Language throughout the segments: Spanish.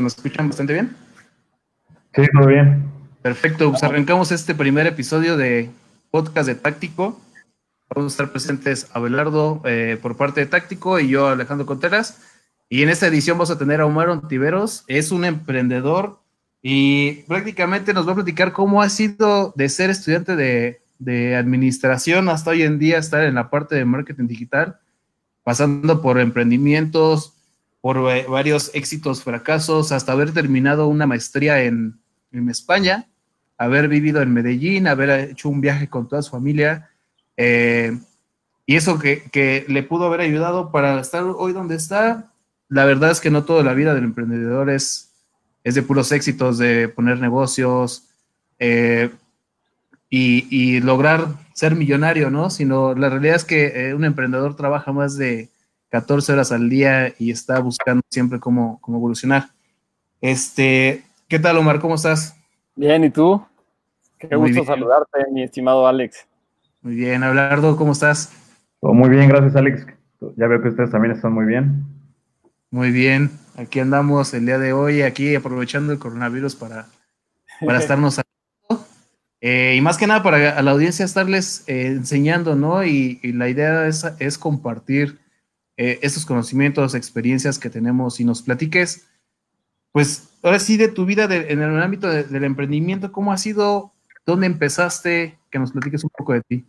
¿Me escuchan bastante bien? Sí, muy bien. Perfecto, pues arrancamos este primer episodio de podcast de Táctico. Vamos a estar presentes Abelardo eh, por parte de Táctico y yo Alejandro Contreras. Y en esta edición vamos a tener a Omar Ontiveros, es un emprendedor y prácticamente nos va a platicar cómo ha sido de ser estudiante de, de administración hasta hoy en día estar en la parte de marketing digital, pasando por emprendimientos, por eh, varios éxitos, fracasos, hasta haber terminado una maestría en, España, haber vivido en Medellín, haber hecho un viaje con toda su familia. Eh, y eso que, le pudo haber ayudado para estar hoy donde está. La verdad es que no toda la vida del emprendedor es, es de puros éxitos, de poner negocios eh, y, lograr ser millonario, ¿no? Sino la realidad es que un emprendedor trabaja más de 14 horas al día y está buscando siempre cómo, cómo evolucionar. Este, ¿qué tal, Omar? ¿Cómo estás? Bien, ¿y tú? Qué gusto saludarte, mi estimado Alex. Muy bien, Abelardo, ¿cómo estás? Todo muy bien, gracias, Alex. Ya veo que ustedes también están muy bien. Muy bien, aquí andamos el día de hoy, aquí aprovechando el coronavirus para, para estarnos eh, y más que nada para a la audiencia estarles eh, enseñando, ¿no? Y, y, la idea es, es compartir eh, estos conocimientos, experiencias que tenemos y nos platiques, pues ahora sí de tu vida en el ámbito del emprendimiento, ¿cómo ha sido? ¿Dónde empezaste? Que nos platiques un poco de ti.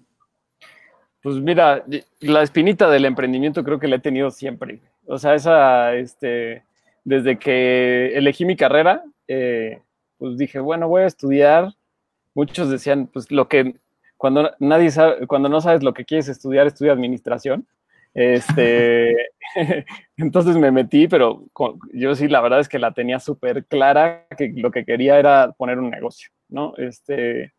Pues mira, la espinita del emprendimiento creo que la he tenido siempre. O sea, esa, este, desde que elegí mi carrera, eh, pues dije, bueno, voy a estudiar. Muchos decían, pues lo que, cuando nadie sabe, cuando no sabes lo que quieres estudiar, estudia administración. Este, entonces me metí, pero yo sí, la verdad es que la tenía súper clara, que lo que quería era poner un negocio, ¿no? Este,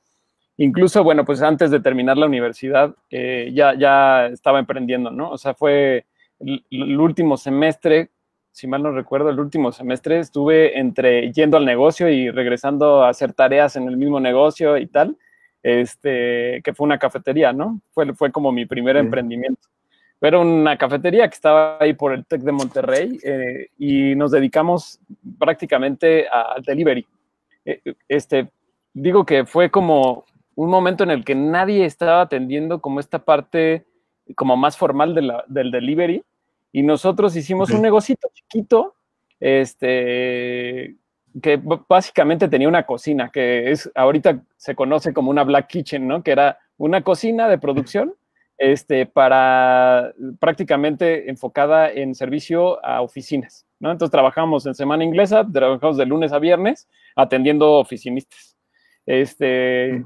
incluso, bueno, pues antes de terminar la universidad, eh, ya, ya estaba emprendiendo, ¿no? O sea, fue el, último semestre, si mal no recuerdo, el último semestre estuve entre yendo al negocio y regresando a hacer tareas en el mismo negocio y tal, este, que fue una cafetería, ¿no? Fue, fue como mi primer emprendimiento. Era una cafetería que estaba ahí por el TEC de Monterrey eh, y nos dedicamos prácticamente al delivery. Eh, este, digo que fue como un momento en el que nadie estaba atendiendo como esta parte como más formal del delivery y nosotros hicimos un negocito chiquito este, que básicamente tenía una cocina, que es ahorita se conoce como una black kitchen, ¿no? Que era una cocina de producción este, para prácticamente enfocada en servicio a oficinas. ¿no? Entonces trabajamos en semana inglesa, trabajamos de lunes a viernes atendiendo oficinistas. Este,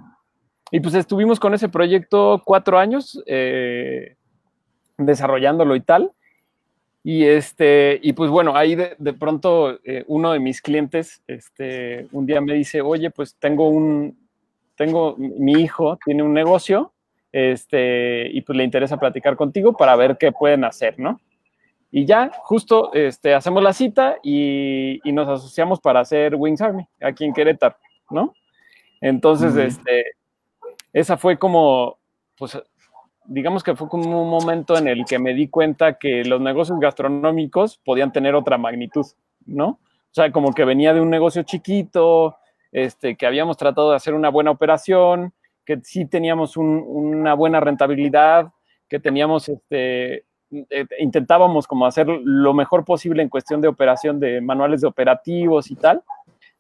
y pues estuvimos con ese proyecto cuatro años eh, desarrollándolo y tal. Y, este, y pues bueno, ahí de, pronto eh, uno de mis clientes este, un día me dice, oye, pues tengo un, tengo, mi hijo tiene un negocio este, y pues le interesa platicar contigo para ver qué pueden hacer, ¿no? Y ya, justo, este, hacemos la cita y, nos asociamos para hacer Wings Army aquí en Querétaro, ¿no? Entonces, este, esa fue como, pues, digamos que fue como un momento en el que me di cuenta que los negocios gastronómicos podían tener otra magnitud, ¿no? O sea, como que venía de un negocio chiquito, este, que habíamos tratado de hacer una buena operación, que sí teníamos una buena rentabilidad, que teníamos, este, eh, intentábamos como hacer lo mejor posible en cuestión de operación de manuales de operativos y tal,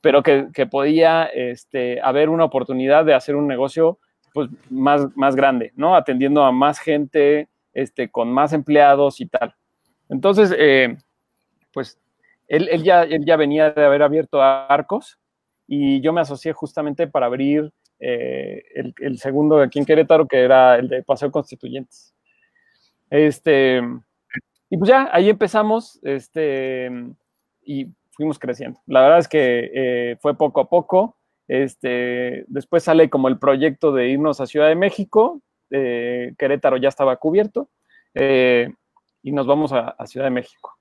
pero que, podía este, haber una oportunidad de hacer un negocio pues, más, más grande, ¿no? Atendiendo a más gente, este, con más empleados y tal. Entonces, eh, pues él, ya, él ya venía de haber abierto arcos y yo me asocié justamente para abrir eh, el, el, segundo aquí en Querétaro, que era el de Paseo Constituyentes. Este, y pues ya, ahí empezamos, este, y fuimos creciendo. La verdad es que eh, fue poco a poco. Este, después sale como el proyecto de irnos a Ciudad de México. Eh, Querétaro ya estaba cubierto. y nos vamos a Ciudad de México.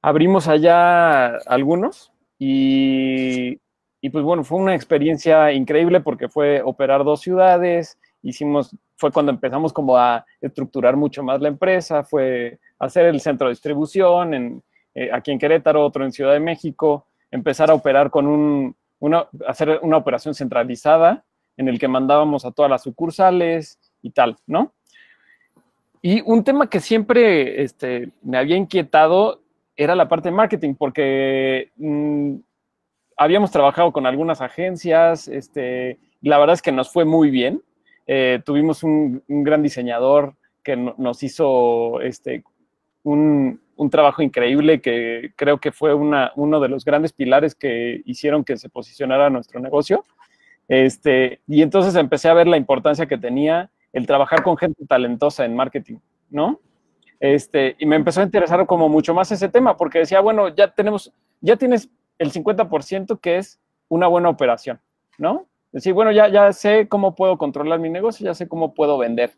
Abrimos allá algunos y y pues bueno, fue una experiencia increíble porque fue operar dos ciudades, hicimos, fue cuando empezamos como a estructurar mucho más la empresa, fue hacer el centro de distribución en, eh, aquí en Querétaro, otro en Ciudad de México, empezar a operar con un, una, hacer una operación centralizada en el que mandábamos a todas las sucursales y tal, ¿no? Y un tema que siempre este, me había inquietado era la parte de marketing, porque mm, habíamos trabajado con algunas agencias, este, la verdad es que nos fue muy bien. Eh, tuvimos un, gran diseñador que no, nos hizo este, un, un, trabajo increíble que creo que fue una, uno de los grandes pilares que hicieron que se posicionara nuestro negocio. Este, y entonces empecé a ver la importancia que tenía el trabajar con gente talentosa en marketing, ¿no? Este, y me empezó a interesar como mucho más ese tema, porque decía, bueno, ya tenemos, ya tienes el 50% que es una buena operación, ¿no? Decir, bueno, ya, ya sé cómo puedo controlar mi negocio, ya sé cómo puedo vender,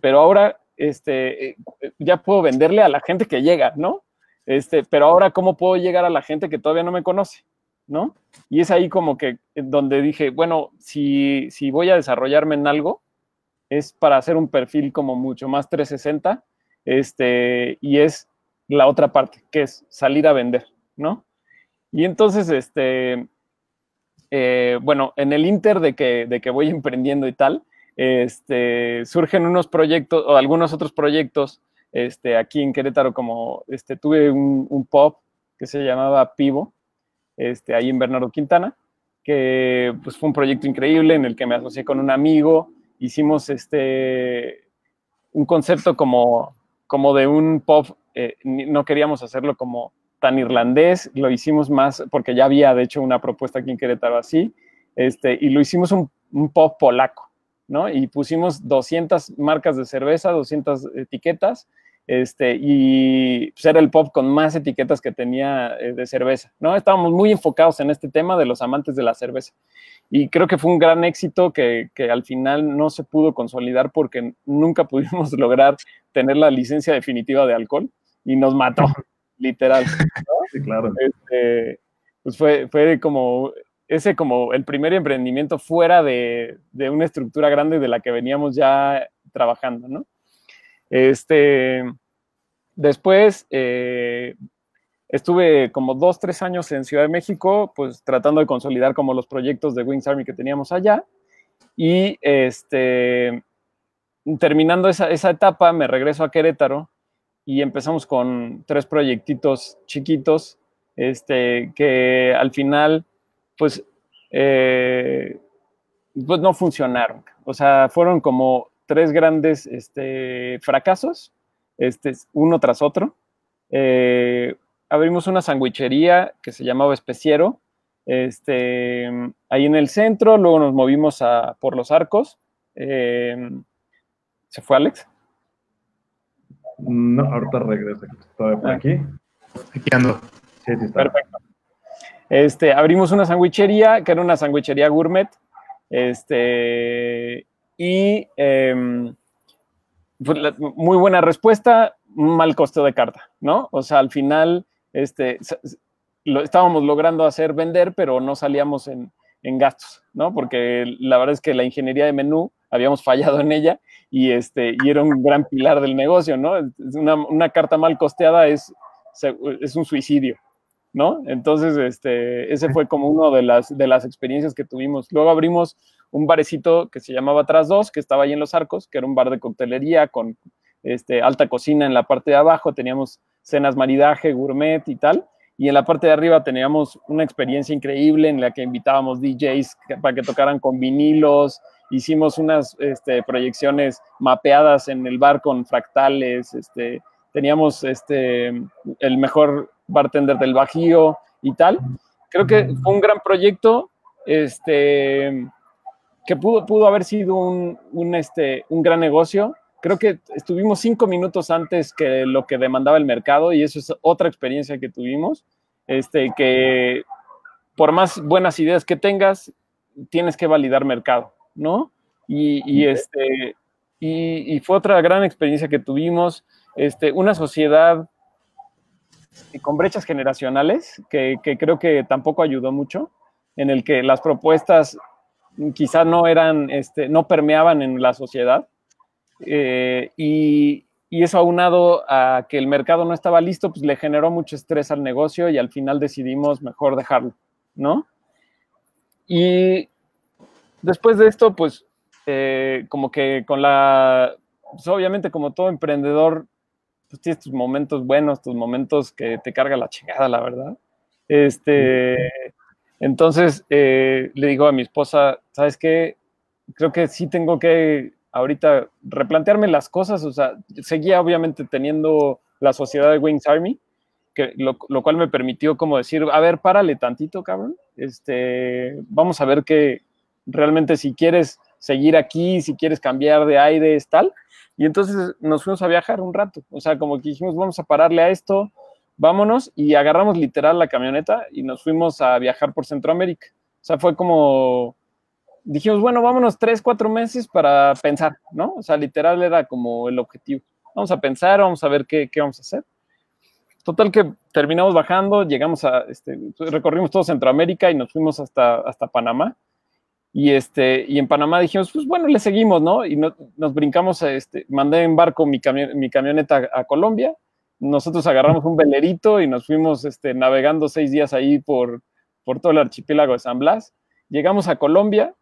pero ahora este, eh, ya puedo venderle a la gente que llega, ¿no? Este, pero ahora, ¿cómo puedo llegar a la gente que todavía no me conoce? ¿No? Y es ahí como que donde dije, bueno, si, si voy a desarrollarme en algo, es para hacer un perfil como mucho más 360, este, y es la otra parte, que es salir a vender, ¿no? Y entonces, este, eh, bueno, en el inter de que, de que voy emprendiendo y tal, este, surgen unos proyectos o algunos otros proyectos este, aquí en Querétaro, como este, tuve un, pop que se llamaba Pivo, este, ahí en Bernardo Quintana, que pues, fue un proyecto increíble en el que me asocié con un amigo, hicimos este, un concepto como, como de un pop, eh, no queríamos hacerlo como tan irlandés, lo hicimos más, porque ya había de hecho una propuesta aquí en Querétaro así, este, y lo hicimos un, un pop polaco, ¿no? Y pusimos 200 marcas de cerveza, 200 etiquetas, este, y pues era el pop con más etiquetas que tenía eh, de cerveza, ¿no? Estábamos muy enfocados en este tema de los amantes de la cerveza. Y creo que fue un gran éxito que, que al final no se pudo consolidar porque nunca pudimos lograr tener la licencia definitiva de alcohol y nos mató, literal. ¿no? Sí, claro. Este, pues fue, fue como ese como el primer emprendimiento fuera de, de, una estructura grande de la que veníamos ya trabajando, ¿no? Este, después eh, estuve como dos, tres años en Ciudad de México, pues tratando de consolidar como los proyectos de Wings Army que teníamos allá. Y este, terminando esa, esa etapa, me regreso a Querétaro y empezamos con tres proyectitos chiquitos, este, que al final, pues, eh, pues no funcionaron. O sea, fueron como tres grandes este, fracasos, este, uno tras otro. Eh, abrimos una sandwichería que se llamaba Especiero, este, ahí en el centro, luego nos movimos a, por los arcos. Eh, ¿Se fue Alex? No, ahorita regresa, estoy por aquí. Aquí ando. Sí, sí está. Perfecto. Este, abrimos una sandwichería, que era una sandwichería gourmet, este, y eh, pues, la, muy buena respuesta, mal costo de carta, ¿no? O sea, al final, este, lo estábamos logrando hacer vender, pero no salíamos en, en, gastos, ¿no? Porque la verdad es que la ingeniería de menú habíamos fallado en ella y, este, y era un gran pilar del negocio, ¿no? Una, una carta mal costeada es, es un suicidio, ¿no? Entonces, este, ese fue como uno de las, de las experiencias que tuvimos. Luego abrimos un barecito que se llamaba Tras Dos, que estaba ahí en Los Arcos, que era un bar de coctelería con este, alta cocina en la parte de abajo, teníamos cenas maridaje, gourmet y tal, y en la parte de arriba teníamos una experiencia increíble en la que invitábamos DJs para que tocaran con vinilos, hicimos unas este, proyecciones mapeadas en el bar con fractales, este, teníamos este, el mejor bartender del Bajío y tal. Creo que fue un gran proyecto, este, que pudo, pudo haber sido un, un, este, un gran negocio. Creo que estuvimos cinco minutos antes que lo que demandaba el mercado y eso es otra experiencia que tuvimos, este, que por más buenas ideas que tengas, tienes que validar mercado, ¿no? Y, y este, y, y, fue otra gran experiencia que tuvimos, este, una sociedad con brechas generacionales, que, que creo que tampoco ayudó mucho, en el que las propuestas quizás no eran, este, no permeaban en la sociedad. Eh, y, y eso aunado a que el mercado no estaba listo, pues le generó mucho estrés al negocio y al final decidimos mejor dejarlo, ¿no? Y después de esto, pues eh, como que con la, pues obviamente como todo emprendedor, pues tienes tus momentos buenos, tus momentos que te carga la chingada, la verdad. Este, entonces eh, le digo a mi esposa, ¿sabes qué? Creo que sí tengo que ahorita replantearme las cosas, o sea, seguía obviamente teniendo la sociedad de Wings Army, que, lo, cual me permitió como decir, a ver, párale tantito, cabrón, este, vamos a ver que realmente si quieres seguir aquí, si quieres cambiar de aire, es tal, y entonces nos fuimos a viajar un rato, o sea, como que dijimos, vamos a pararle a esto, vámonos, y agarramos literal la camioneta y nos fuimos a viajar por Centroamérica, o sea, fue como dijimos, bueno, vámonos tres, cuatro meses para pensar, ¿no? O sea, literal era como el objetivo. Vamos a pensar, vamos a ver qué, qué vamos a hacer. Total que terminamos bajando, llegamos a, este, recorrimos todo Centroamérica y nos fuimos hasta, hasta Panamá. Y, este, y en Panamá dijimos, pues bueno, le seguimos, ¿no? Y nos brincamos, a este, mandé en barco mi, mi camioneta a, Colombia. Nosotros agarramos un velerito y nos fuimos este, navegando seis días ahí por, por todo el archipiélago de San Blas. Llegamos a Colombia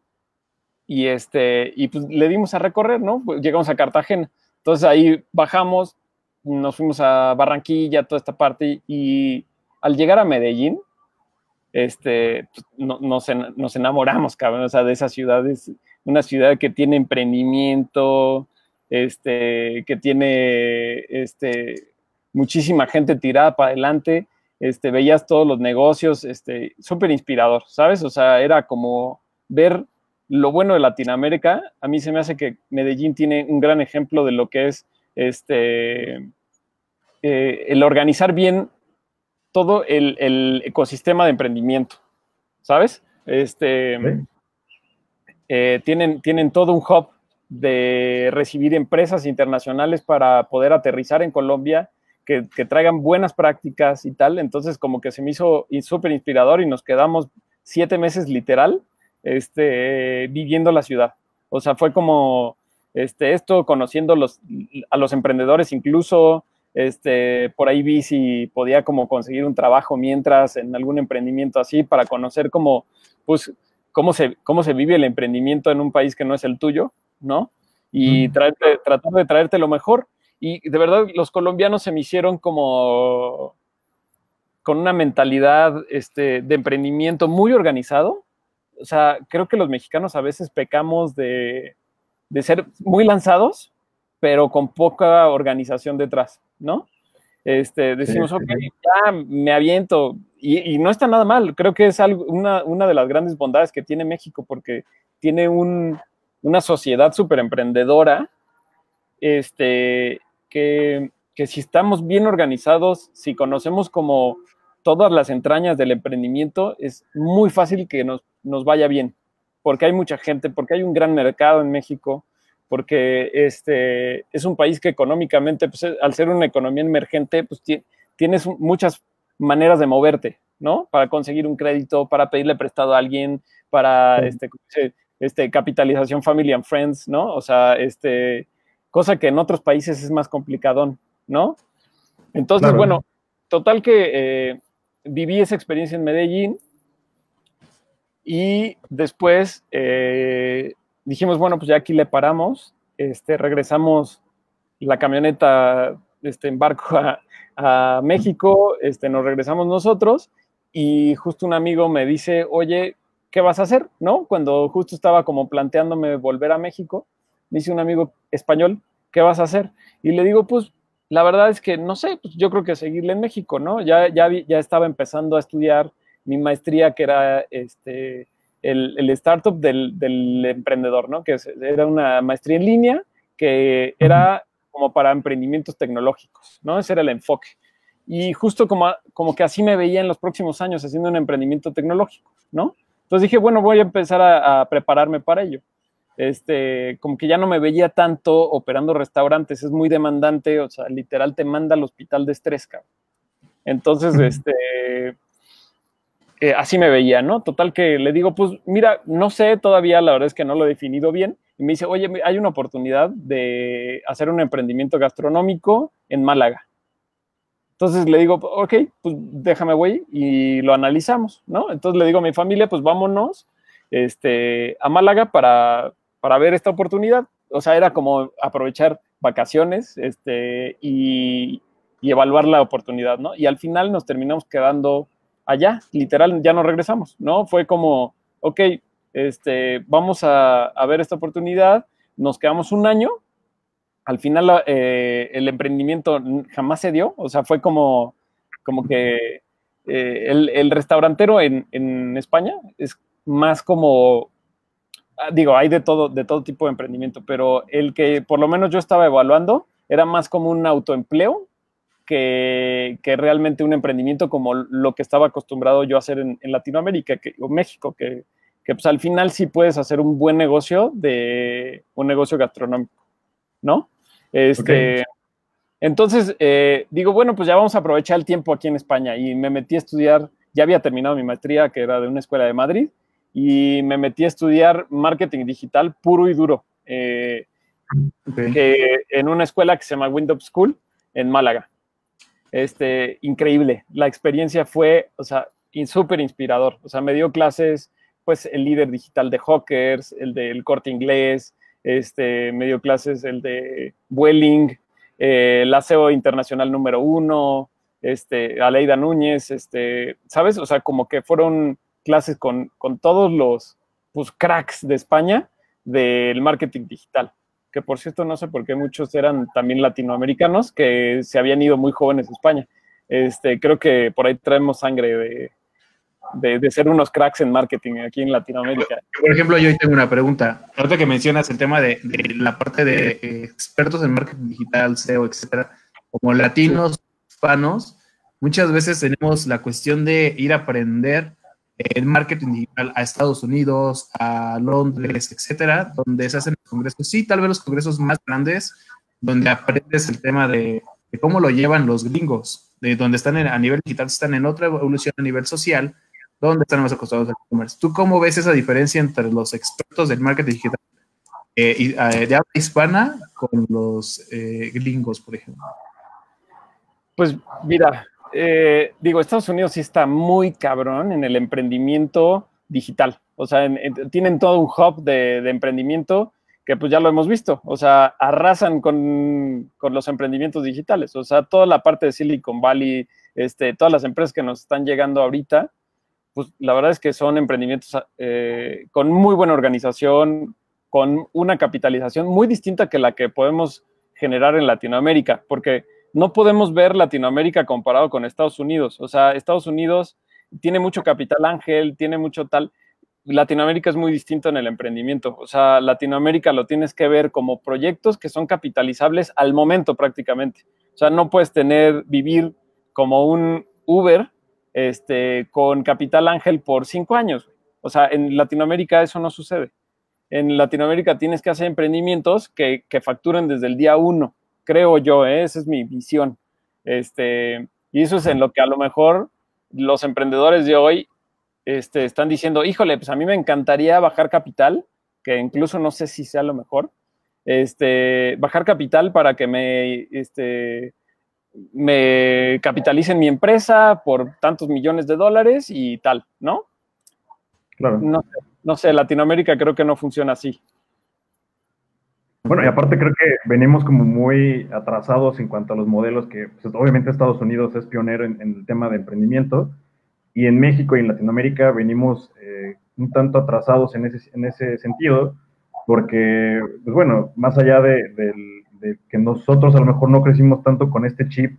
y, este, y pues le dimos a recorrer, ¿no? Pues llegamos a Cartagena. Entonces ahí bajamos, nos fuimos a Barranquilla, toda esta parte, y al llegar a Medellín, este, pues, nos, enamoramos, cabrón, o sea, de esa ciudad, es una ciudad que tiene emprendimiento, este, que tiene, este, muchísima gente tirada para adelante, este, veías todos los negocios, este, súper inspirador, ¿sabes? O sea, era como ver lo bueno de Latinoamérica, a mí se me hace que Medellín tiene un gran ejemplo de lo que es eh, el organizar bien todo el, ecosistema de emprendimiento, ¿sabes? Este, eh, tienen, tienen todo un hub de recibir empresas internacionales para poder aterrizar en Colombia, que, que traigan buenas prácticas y tal. Entonces, como que se me hizo súper inspirador y nos quedamos siete meses literal este, viviendo la ciudad. O sea, fue como este, esto, conociendo los, a los emprendedores incluso, este, por ahí vi si podía como conseguir un trabajo mientras en algún emprendimiento así para conocer cómo, pues, cómo se, cómo se vive el emprendimiento en un país que no es el tuyo, ¿no? Y traerte, tratar de traerte lo mejor. Y de verdad, los colombianos se me hicieron como con una mentalidad este, de emprendimiento muy organizado, o sea, creo que los mexicanos a veces pecamos de, ser muy lanzados, pero con poca organización detrás, ¿no? Este, decimos, ok, ya me aviento, y, no está nada mal, creo que es algo, una, de las grandes bondades que tiene México, porque tiene una sociedad súper emprendedora, este, que, que si estamos bien organizados, si conocemos como todas las entrañas del emprendimiento, es muy fácil que nos nos vaya bien, porque hay mucha gente, porque hay un gran mercado en México, porque este, es un país que económicamente, pues, al ser una economía emergente, pues tienes muchas maneras de moverte, ¿no? Para conseguir un crédito, para pedirle prestado a alguien, para este, este, capitalización family and friends, ¿no? O sea, este, cosa que en otros países es más complicadón, ¿no? Entonces, bueno, total que eh, viví esa experiencia en Medellín, y después eh, dijimos, bueno, pues ya aquí le paramos, este, regresamos la camioneta este, en barco a, México, este, nos regresamos nosotros y justo un amigo me dice, oye, ¿qué vas a hacer? ¿No? Cuando justo estaba como planteándome volver a México, me dice un amigo español, ¿qué vas a hacer? Y le digo, pues la verdad es que no sé, pues yo creo que seguirle en México, ¿no? Ya, ya, ya estaba empezando a estudiar mi maestría, que era este, el, el startup del, del, emprendedor, ¿no? Que era una maestría en línea que era como para emprendimientos tecnológicos, ¿no? Ese era el enfoque. Y justo como, como que así me veía en los próximos años haciendo un emprendimiento tecnológico, ¿no? Entonces dije, bueno, voy a empezar a, prepararme para ello. Este, como que ya no me veía tanto operando restaurantes, es muy demandante, o sea, literal te manda al hospital de estrés, cabrón. Entonces, este, así me veía, ¿no? Total que le digo, pues mira, no sé todavía, la verdad es que no lo he definido bien, y me dice, oye, hay una oportunidad de hacer un emprendimiento gastronómico en Málaga. Entonces le digo, ok, pues déjame, güey, y lo analizamos, ¿no? Entonces le digo a mi familia, pues vámonos este, a Málaga para, para ver esta oportunidad. O sea, era como aprovechar vacaciones este, y, y evaluar la oportunidad, ¿no? Y al final nos terminamos quedando allá, literal, ya no regresamos, ¿no? Fue como, ok, este, vamos a, a ver esta oportunidad, nos quedamos un año, al final eh, el emprendimiento jamás se dio, o sea, fue como, como que eh, el, restaurantero en, en, España es más como, ah, digo, hay de todo, de todo tipo de emprendimiento, pero el que por lo menos yo estaba evaluando era más como un autoempleo que, que, realmente un emprendimiento como lo que estaba acostumbrado yo a hacer en, en Latinoamérica que, o México, que, que, pues al final sí puedes hacer un buen negocio de un negocio gastronómico, ¿no? Este, okay. Entonces, eh, digo, bueno, pues ya vamos a aprovechar el tiempo aquí en España y me metí a estudiar, ya había terminado mi maestría, que era de una escuela de Madrid, y me metí a estudiar marketing digital puro y duro, eh, okay. en una escuela que se llama Windows School en Málaga este, increíble. La experiencia fue, o sea, súper inspirador. O sea, me dio clases, pues, el líder digital de Hawkers, el del corte inglés, este, me dio clases el de Welling, eh, la SEO internacional número uno, este, Aleida Núñez, este, ¿sabes? O sea, como que fueron clases con, con todos los pues, cracks de España del marketing digital que por cierto no sé por qué muchos eran también latinoamericanos que se habían ido muy jóvenes a España. Este, creo que por ahí traemos sangre de, de, ser unos cracks en marketing aquí en Latinoamérica. Por ejemplo, yo hoy tengo una pregunta. Ahorita que mencionas el tema de, de la parte de expertos en marketing digital, SEO, etcétera, como latinos, hispanos, muchas veces tenemos la cuestión de ir a aprender en marketing digital a Estados Unidos, a Londres, etcétera, donde se hacen los congresos, sí, tal vez los congresos más grandes, donde aprendes el tema de, cómo lo llevan los gringos, de donde están a nivel digital, están en otra evolución a nivel social, donde están más acostados al comercio. ¿Tú cómo ves esa diferencia entre los expertos del marketing digital eh, eh, de habla hispana con los eh, gringos, por ejemplo? Pues mira, eh, digo, Estados Unidos sí está muy cabrón en el emprendimiento digital. O sea, en, en, tienen todo un hub de, emprendimiento que pues ya lo hemos visto. O sea, arrasan con, con, los emprendimientos digitales. O sea, toda la parte de Silicon Valley, este, todas las empresas que nos están llegando ahorita, pues la verdad es que son emprendimientos eh, con muy buena organización, con una capitalización muy distinta que la que podemos generar en Latinoamérica, porque no podemos ver Latinoamérica comparado con Estados Unidos. O sea, Estados Unidos tiene mucho capital ángel, tiene mucho tal. Latinoamérica es muy distinto en el emprendimiento. O sea, Latinoamérica lo tienes que ver como proyectos que son capitalizables al momento prácticamente. O sea, no puedes tener, vivir como un Uber este, con capital ángel por cinco años. O sea, en Latinoamérica eso no sucede. En Latinoamérica tienes que hacer emprendimientos que, que facturen desde el día uno creo yo, ¿eh? esa es mi visión. Este, y eso es en lo que a lo mejor los emprendedores de hoy este, están diciendo, híjole, pues a mí me encantaría bajar capital, que incluso no sé si sea lo mejor, este, bajar capital para que me, este, me capitalicen mi empresa por tantos millones de dólares y tal, ¿no? Claro. No, no sé, Latinoamérica creo que no funciona así. Bueno, y aparte creo que venimos como muy atrasados en cuanto a los modelos que, pues, obviamente Estados Unidos es pionero en, en, el tema de emprendimiento y en México y en Latinoamérica venimos eh, un tanto atrasados en ese, en ese sentido porque, pues bueno, más allá de, de, de, que nosotros a lo mejor no crecimos tanto con este chip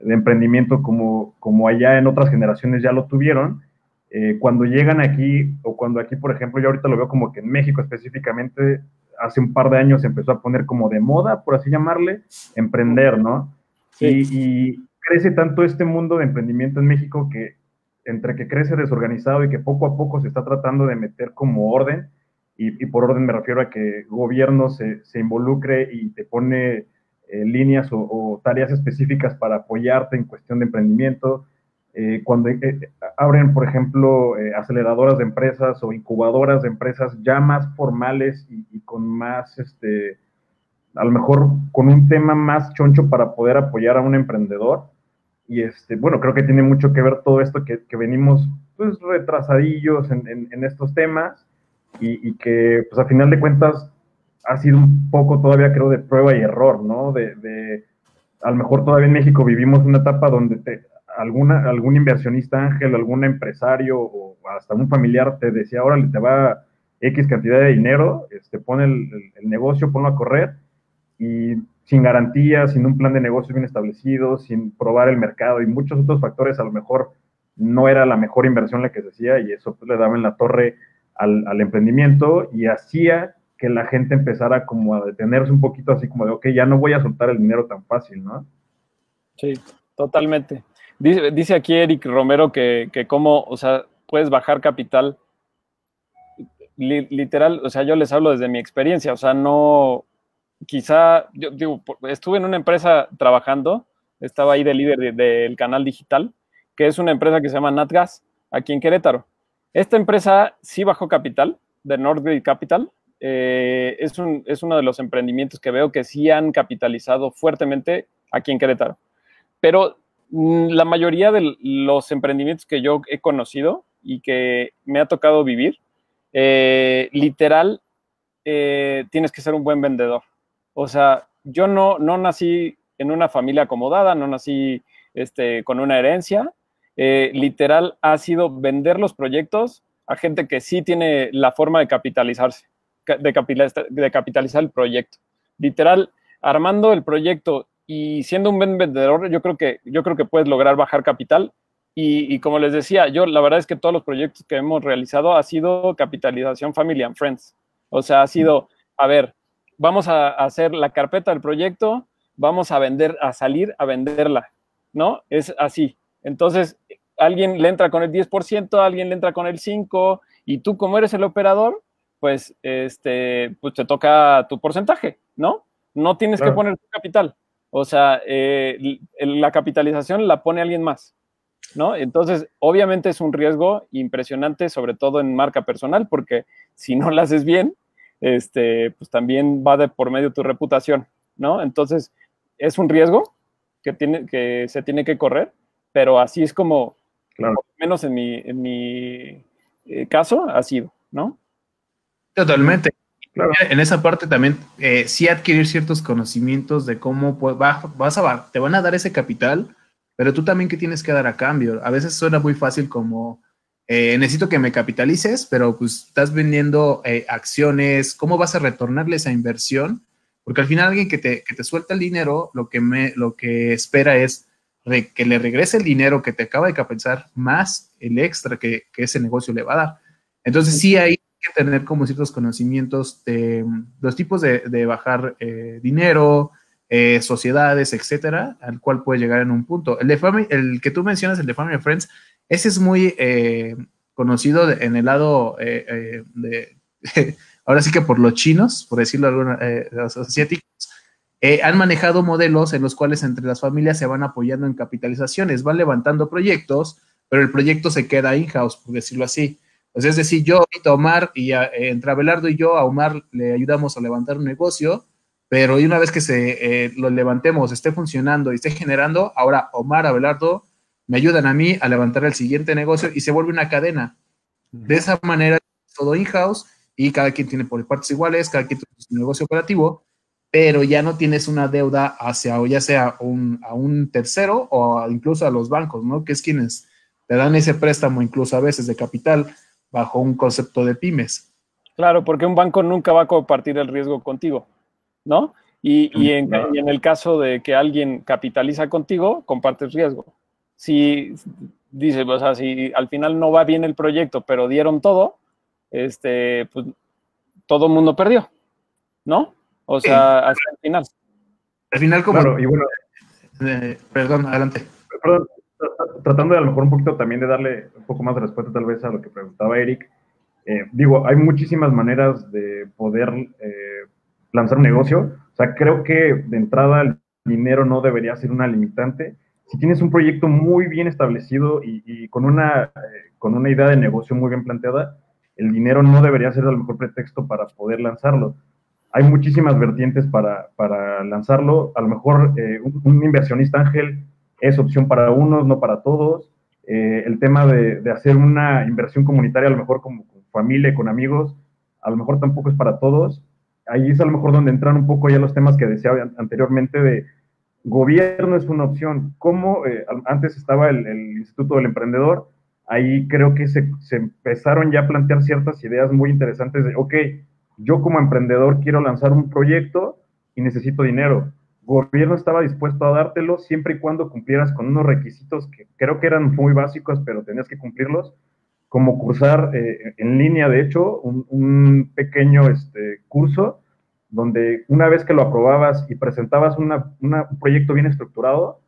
de emprendimiento como, como allá en otras generaciones ya lo tuvieron, eh, cuando llegan aquí o cuando aquí, por ejemplo, yo ahorita lo veo como que en México específicamente hace un par de años se empezó a poner como de moda, por así llamarle, emprender, ¿no? Sí. Y, y, crece tanto este mundo de emprendimiento en México que entre que crece desorganizado y que poco a poco se está tratando de meter como orden, y, y por orden me refiero a que gobierno se, se involucre y te pone eh, líneas o, o, tareas específicas para apoyarte en cuestión de emprendimiento, eh, cuando eh, abren, por ejemplo, aceleradoras de empresas o incubadoras de empresas ya más formales y, con más, este, a lo mejor con un tema más choncho para poder apoyar a un emprendedor. Y este, bueno, creo que tiene mucho que ver todo esto que, venimos pues retrasadillos en, en, estos temas y, y, que pues a final de cuentas ha sido un poco todavía creo de prueba y error, ¿no? De, de a lo mejor todavía en México vivimos una etapa donde te, alguna, algún inversionista ángel, algún empresario o hasta un familiar te decía, órale, te va X cantidad de dinero, este, pone el, negocio, ponlo a correr y sin garantía, sin un plan de negocio bien establecido, sin probar el mercado y muchos otros factores, a lo mejor no era la mejor inversión la que se hacía y eso pues, le daba en la torre al, al emprendimiento y hacía que la gente empezara como a detenerse un poquito así como de, ok, ya no voy a soltar el dinero tan fácil, ¿no? Sí, totalmente. Dice, dice aquí Eric Romero que, que cómo, o sea, puedes bajar capital. literal, o sea, yo les hablo desde mi experiencia, o sea, no, quizá, yo digo, estuve en una empresa trabajando, estaba ahí de líder del canal digital, que es una empresa que se llama NatGas, aquí en Querétaro. Esta empresa sí bajó capital, de Northgate Capital, eh, es, un, es uno de los emprendimientos que veo que sí han capitalizado fuertemente aquí en Querétaro. Pero la mayoría de los emprendimientos que yo he conocido y que me ha tocado vivir, eh, literal, eh, tienes que ser un buen vendedor. O sea, yo no, no nací en una familia acomodada, no nací este, con una herencia. literal, ha sido vender los proyectos a gente que sí tiene la forma de capitalizarse de capitalizar, de capitalizar el proyecto. Literal, armando el proyecto y siendo un buen vendedor, yo creo que, yo creo que puedes lograr bajar capital. Y, como les decía, yo la verdad es que todos los proyectos que hemos realizado ha sido capitalización family and friends. O sea, ha sido, a ver, vamos a hacer la carpeta del proyecto, vamos a vender, a salir a venderla, ¿no? Es así. Entonces, alguien le entra con el 10%, alguien le entra con el 5%, y tú como eres el operador, pues, este, pues te toca tu porcentaje, ¿no? No tienes que poner tu capital. O sea, eh, la capitalización la pone alguien más, ¿no? Entonces, obviamente es un riesgo impresionante, sobre todo en marca personal, porque si no la haces bien, este, pues también va de por medio tu reputación, ¿no? Entonces, es un riesgo que, tiene, que se tiene que correr, pero así es como, claro. menos en mi, en mi eh, caso, ha sido, ¿no? Totalmente. En esa parte también, eh, sí adquirir ciertos conocimientos de cómo vas a, te van a dar ese capital, pero tú también qué tienes que dar a cambio. A veces suena muy fácil como, eh, necesito que me capitalices, pero pues estás vendiendo eh, acciones, ¿cómo vas a retornarle esa inversión? Porque al final alguien que te, que te suelta el dinero, lo que, me, lo que espera es que le regrese el dinero que te acaba de capitalizar más el extra que, que ese negocio le va a dar. Entonces sí hay que tener como ciertos conocimientos de los tipos de, bajar eh, dinero, eh, sociedades, etcétera, al cual puede llegar en un punto. El, de el que tú mencionas, el de Family Friends, ese es muy eh, conocido en el lado de, ahora sí que por los chinos, por decirlo alguna, asiáticos, han manejado modelos en los cuales entre las familias se van apoyando en capitalizaciones, van levantando proyectos, pero el proyecto se queda in-house, por decirlo así. Pues es decir, yo, Omar, y a, entre Abelardo y yo, a Omar le ayudamos a levantar un negocio, pero una vez que se eh, lo levantemos, esté funcionando y esté generando, ahora Omar, Abelardo me ayudan a mí a levantar el siguiente negocio y se vuelve una cadena. De esa manera, todo in-house y cada quien tiene por partes iguales, cada quien tiene su negocio operativo, pero ya no tienes una deuda hacia, o ya sea un, a un tercero o incluso a los bancos, ¿no? Que es quienes te dan ese préstamo incluso a veces de capital bajo un concepto de pymes. Claro, porque un banco nunca va a compartir el riesgo contigo, ¿no? Y, y, en, el caso de que alguien capitaliza contigo, compartes riesgo. Si dice, o sea, si al final no va bien el proyecto, pero dieron todo, este, pues todo el mundo perdió, ¿no? O sea, hasta el final. Al final, como. y bueno, eh, perdón, adelante. Perdón, tratando de a lo mejor un poquito también de darle un poco más de respuesta tal vez a lo que preguntaba Eric, eh, digo, hay muchísimas maneras de poder eh, lanzar un negocio. O sea, creo que de entrada el dinero no debería ser una limitante si tienes un proyecto muy bien establecido y, con, una, eh, con una idea de negocio muy bien planteada, el dinero no debería ser el mejor pretexto para poder lanzarlo. Hay muchísimas vertientes para, para lanzarlo. A lo mejor un, inversionista ángel es opción para unos, no para todos. Eh, el tema de, de, hacer una inversión comunitaria, a lo mejor como con familia, con amigos, a lo mejor tampoco es para todos. Ahí es a lo mejor donde entran un poco ya los temas que decía anteriormente de Gobierno es una opción. Como eh, antes estaba el, Instituto del Emprendedor, ahí creo que se, empezaron ya a plantear ciertas ideas muy interesantes de, ok, yo como emprendedor quiero lanzar un proyecto y necesito dinero. Gobierno estaba dispuesto a dártelo siempre y cuando cumplieras con unos requisitos que creo que eran muy básicos, pero tenías que cumplirlos, como cursar eh, en línea, de hecho, un, pequeño este, curso donde una vez que lo aprobabas y presentabas un proyecto bien estructurado,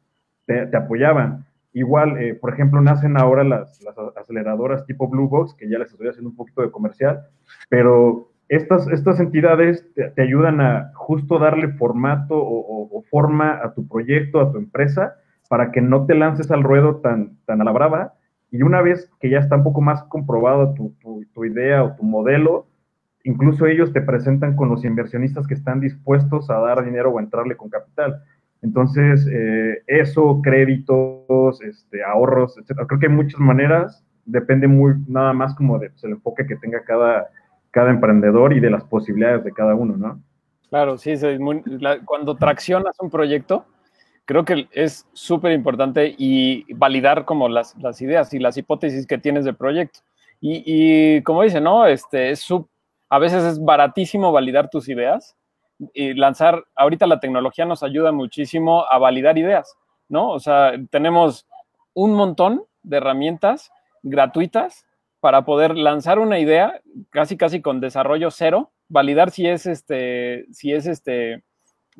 te, apoyaban. Igual, eh, por ejemplo, nacen ahora las, aceleradoras tipo Blue Box, que ya les estoy haciendo un poquito de comercial, pero estas, estas entidades te, ayudan a justo darle formato o, forma a tu proyecto, a tu empresa, para que no te lances al ruedo tan, tan a la brava. Y una vez que ya está un poco más comprobado tu, tu idea o tu modelo, incluso ellos te presentan con los inversionistas que están dispuestos a dar dinero o entrarle con capital. Entonces, eh, eso, créditos, este, ahorros, etcétera. Creo que hay muchas maneras, depende muy nada más como de pues, enfoque que tenga cada, cada emprendedor y de las posibilidades de cada uno, ¿no? Claro, sí, cuando traccionas un proyecto, creo que es súper importante y validar como las, ideas y las hipótesis que tienes del proyecto. Y, como dice, ¿no? Este, es súper a veces es baratísimo validar tus ideas y lanzar, ahorita la tecnología nos ayuda muchísimo a validar ideas, ¿no? O sea, tenemos un montón de herramientas gratuitas para poder lanzar una idea casi casi con desarrollo cero, validar si es este si es este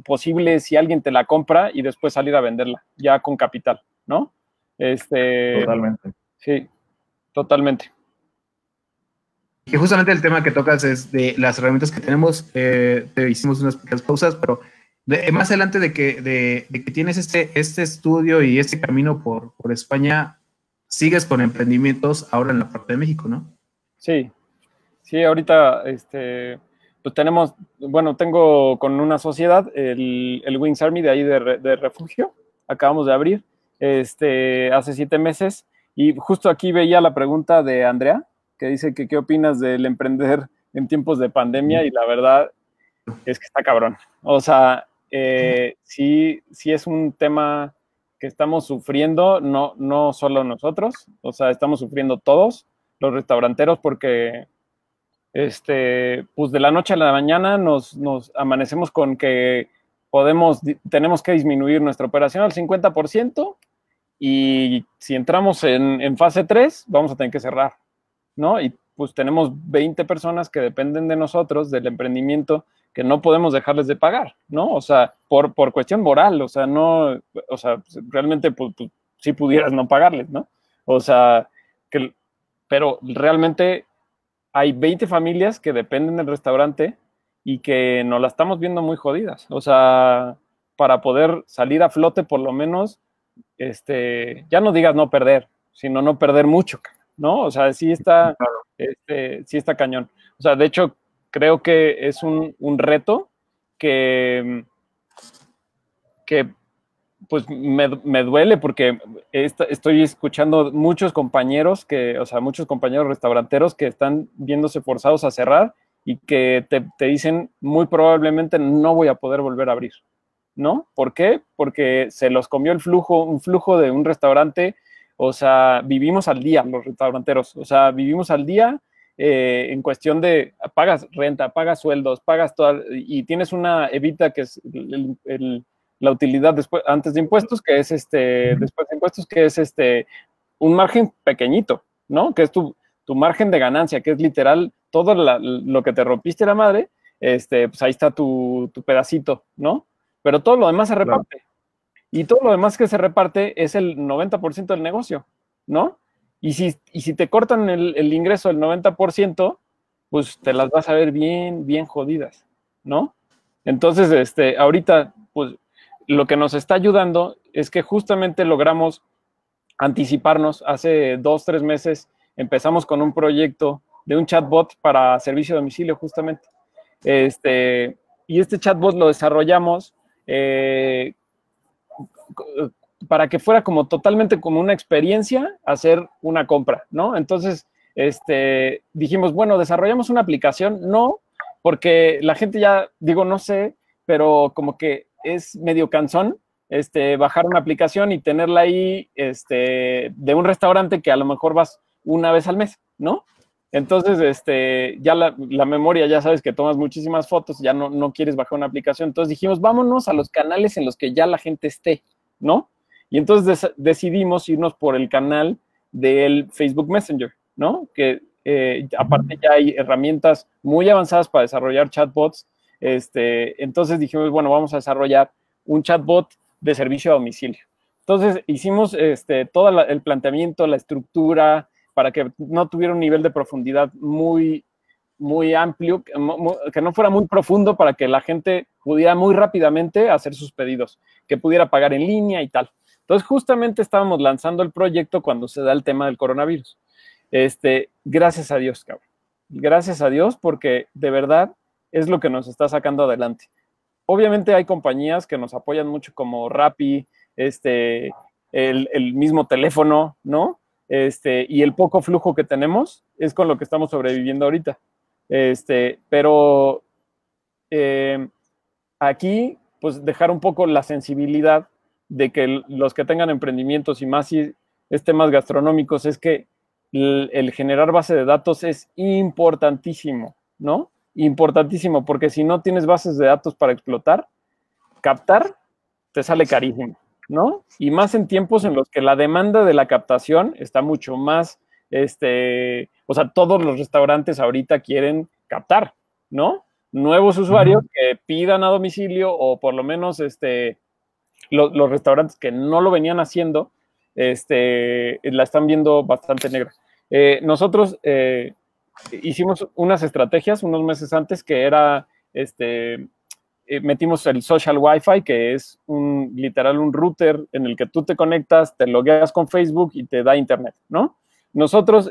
posible si alguien te la compra y después salir a venderla ya con capital, ¿no? Este Totalmente. Sí, totalmente. Y justamente el tema que tocas es de las herramientas que tenemos. Eh, te hicimos unas pequeñas pausas, pero más adelante de que, de, que tienes este, este estudio y este camino por, por España, sigues con emprendimientos ahora en la parte de México, ¿no? Sí, sí, ahorita este, pues tenemos, bueno, tengo con una sociedad, el, el Wings Army de ahí de, de, refugio, acabamos de abrir, este, hace siete meses, y justo aquí veía la pregunta de Andrea, que dice que qué opinas del emprender en tiempos de pandemia y la verdad es que está cabrón. O sea, eh, sí, sí es un tema que estamos sufriendo, no, no solo nosotros, o sea, estamos sufriendo todos los restauranteros porque este, pues de la noche a la mañana nos, nos amanecemos con que podemos, tenemos que disminuir nuestra operación al 50% y si entramos en, en fase 3, vamos a tener que cerrar. ¿no? Y pues tenemos 20 personas que dependen de nosotros, del emprendimiento, que no podemos dejarles de pagar, ¿no? O sea, por, por cuestión moral, o sea, no, o sea, realmente pues, pues, si pudieras no pagarles, ¿no? O sea, que, pero realmente hay 20 familias que dependen del restaurante y que nos la estamos viendo muy jodidas. O sea, para poder salir a flote, por lo menos, este, ya no digas no perder, sino no perder mucho. ¿no? O sea, sí está, este, sí está cañón. O sea, de hecho, creo que es un, reto que, pues me, duele porque estoy escuchando muchos compañeros que, o sea, muchos compañeros restauranteros que están viéndose forzados a cerrar y que te, dicen muy probablemente no voy a poder volver a abrir, ¿no? ¿Por qué? Porque se los comió el flujo, un flujo de un restaurante o sea, vivimos al día los restauranteros, o sea, vivimos al día eh, en cuestión de pagas renta, pagas sueldos, pagas todo, y tienes una evita que es la utilidad después, antes de impuestos, que es este, después de impuestos, que es este, un margen pequeñito, ¿no? Que es tu, tu margen de ganancia, que es literal todo lo que te rompiste la madre, este, pues ahí está tu, tu pedacito, ¿no? Pero todo lo demás se reparte y todo lo demás que se reparte es el 90% del negocio, ¿no? Y si, y si te cortan el, ingreso del 90%, pues te las vas a ver bien, bien jodidas, ¿no? Entonces, este, ahorita, pues lo que nos está ayudando es que justamente logramos anticiparnos. Hace dos, tres meses empezamos con un proyecto de un chatbot para servicio de domicilio, justamente. Este, y este chatbot lo desarrollamos eh, para que fuera como totalmente como una experiencia hacer una compra, ¿no? Entonces, este, dijimos, bueno, desarrollamos una aplicación, no, porque la gente ya, digo, no sé, pero como que es medio cansón este, bajar una aplicación y tenerla ahí este, de un restaurante que a lo mejor vas una vez al mes, ¿no? Entonces, este, ya la, memoria, ya sabes que tomas muchísimas fotos, ya no, no quieres bajar una aplicación. Entonces dijimos, vámonos a los canales en los que ya la gente esté, ¿no? Y entonces decidimos irnos por el canal del Facebook Messenger, ¿no? Que eh, aparte ya hay herramientas muy avanzadas para desarrollar chatbots. Este, entonces dijimos, bueno, vamos a desarrollar un chatbot de servicio a domicilio. Entonces hicimos este, todo el planteamiento, la estructura, para que no tuviera un nivel de profundidad muy, muy amplio, que no fuera muy profundo para que la gente pudiera muy rápidamente hacer sus pedidos, que pudiera pagar en línea y tal. Entonces, justamente estábamos lanzando el proyecto cuando se da el tema del coronavirus. Este, gracias a Dios, cabrón. Gracias a Dios, porque de verdad es lo que nos está sacando adelante. Obviamente hay compañías que nos apoyan mucho como Rappi, este, el, mismo teléfono, ¿no? Este, y el poco flujo que tenemos es con lo que estamos sobreviviendo ahorita. Este, pero eh, aquí, pues dejar un poco la sensibilidad de que los que tengan emprendimientos y más si es temas gastronómicos, es que el, generar base de datos es importantísimo, ¿no? Importantísimo, porque si no tienes bases de datos para explotar, captar te sale carísimo, ¿no? Y más en tiempos en los que la demanda de la captación está mucho más, este, o sea, todos los restaurantes ahorita quieren captar, ¿no? Nuevos usuarios que pidan a domicilio o por lo menos, este, los restaurantes que no lo venían haciendo, este, la están viendo bastante negra. Eh, nosotros eh, hicimos unas estrategias unos meses antes que era, este, eh, metimos el social Wi-Fi, que es un, literal un router en el que tú te conectas, te logueas con Facebook y te da internet, ¿no? Nosotros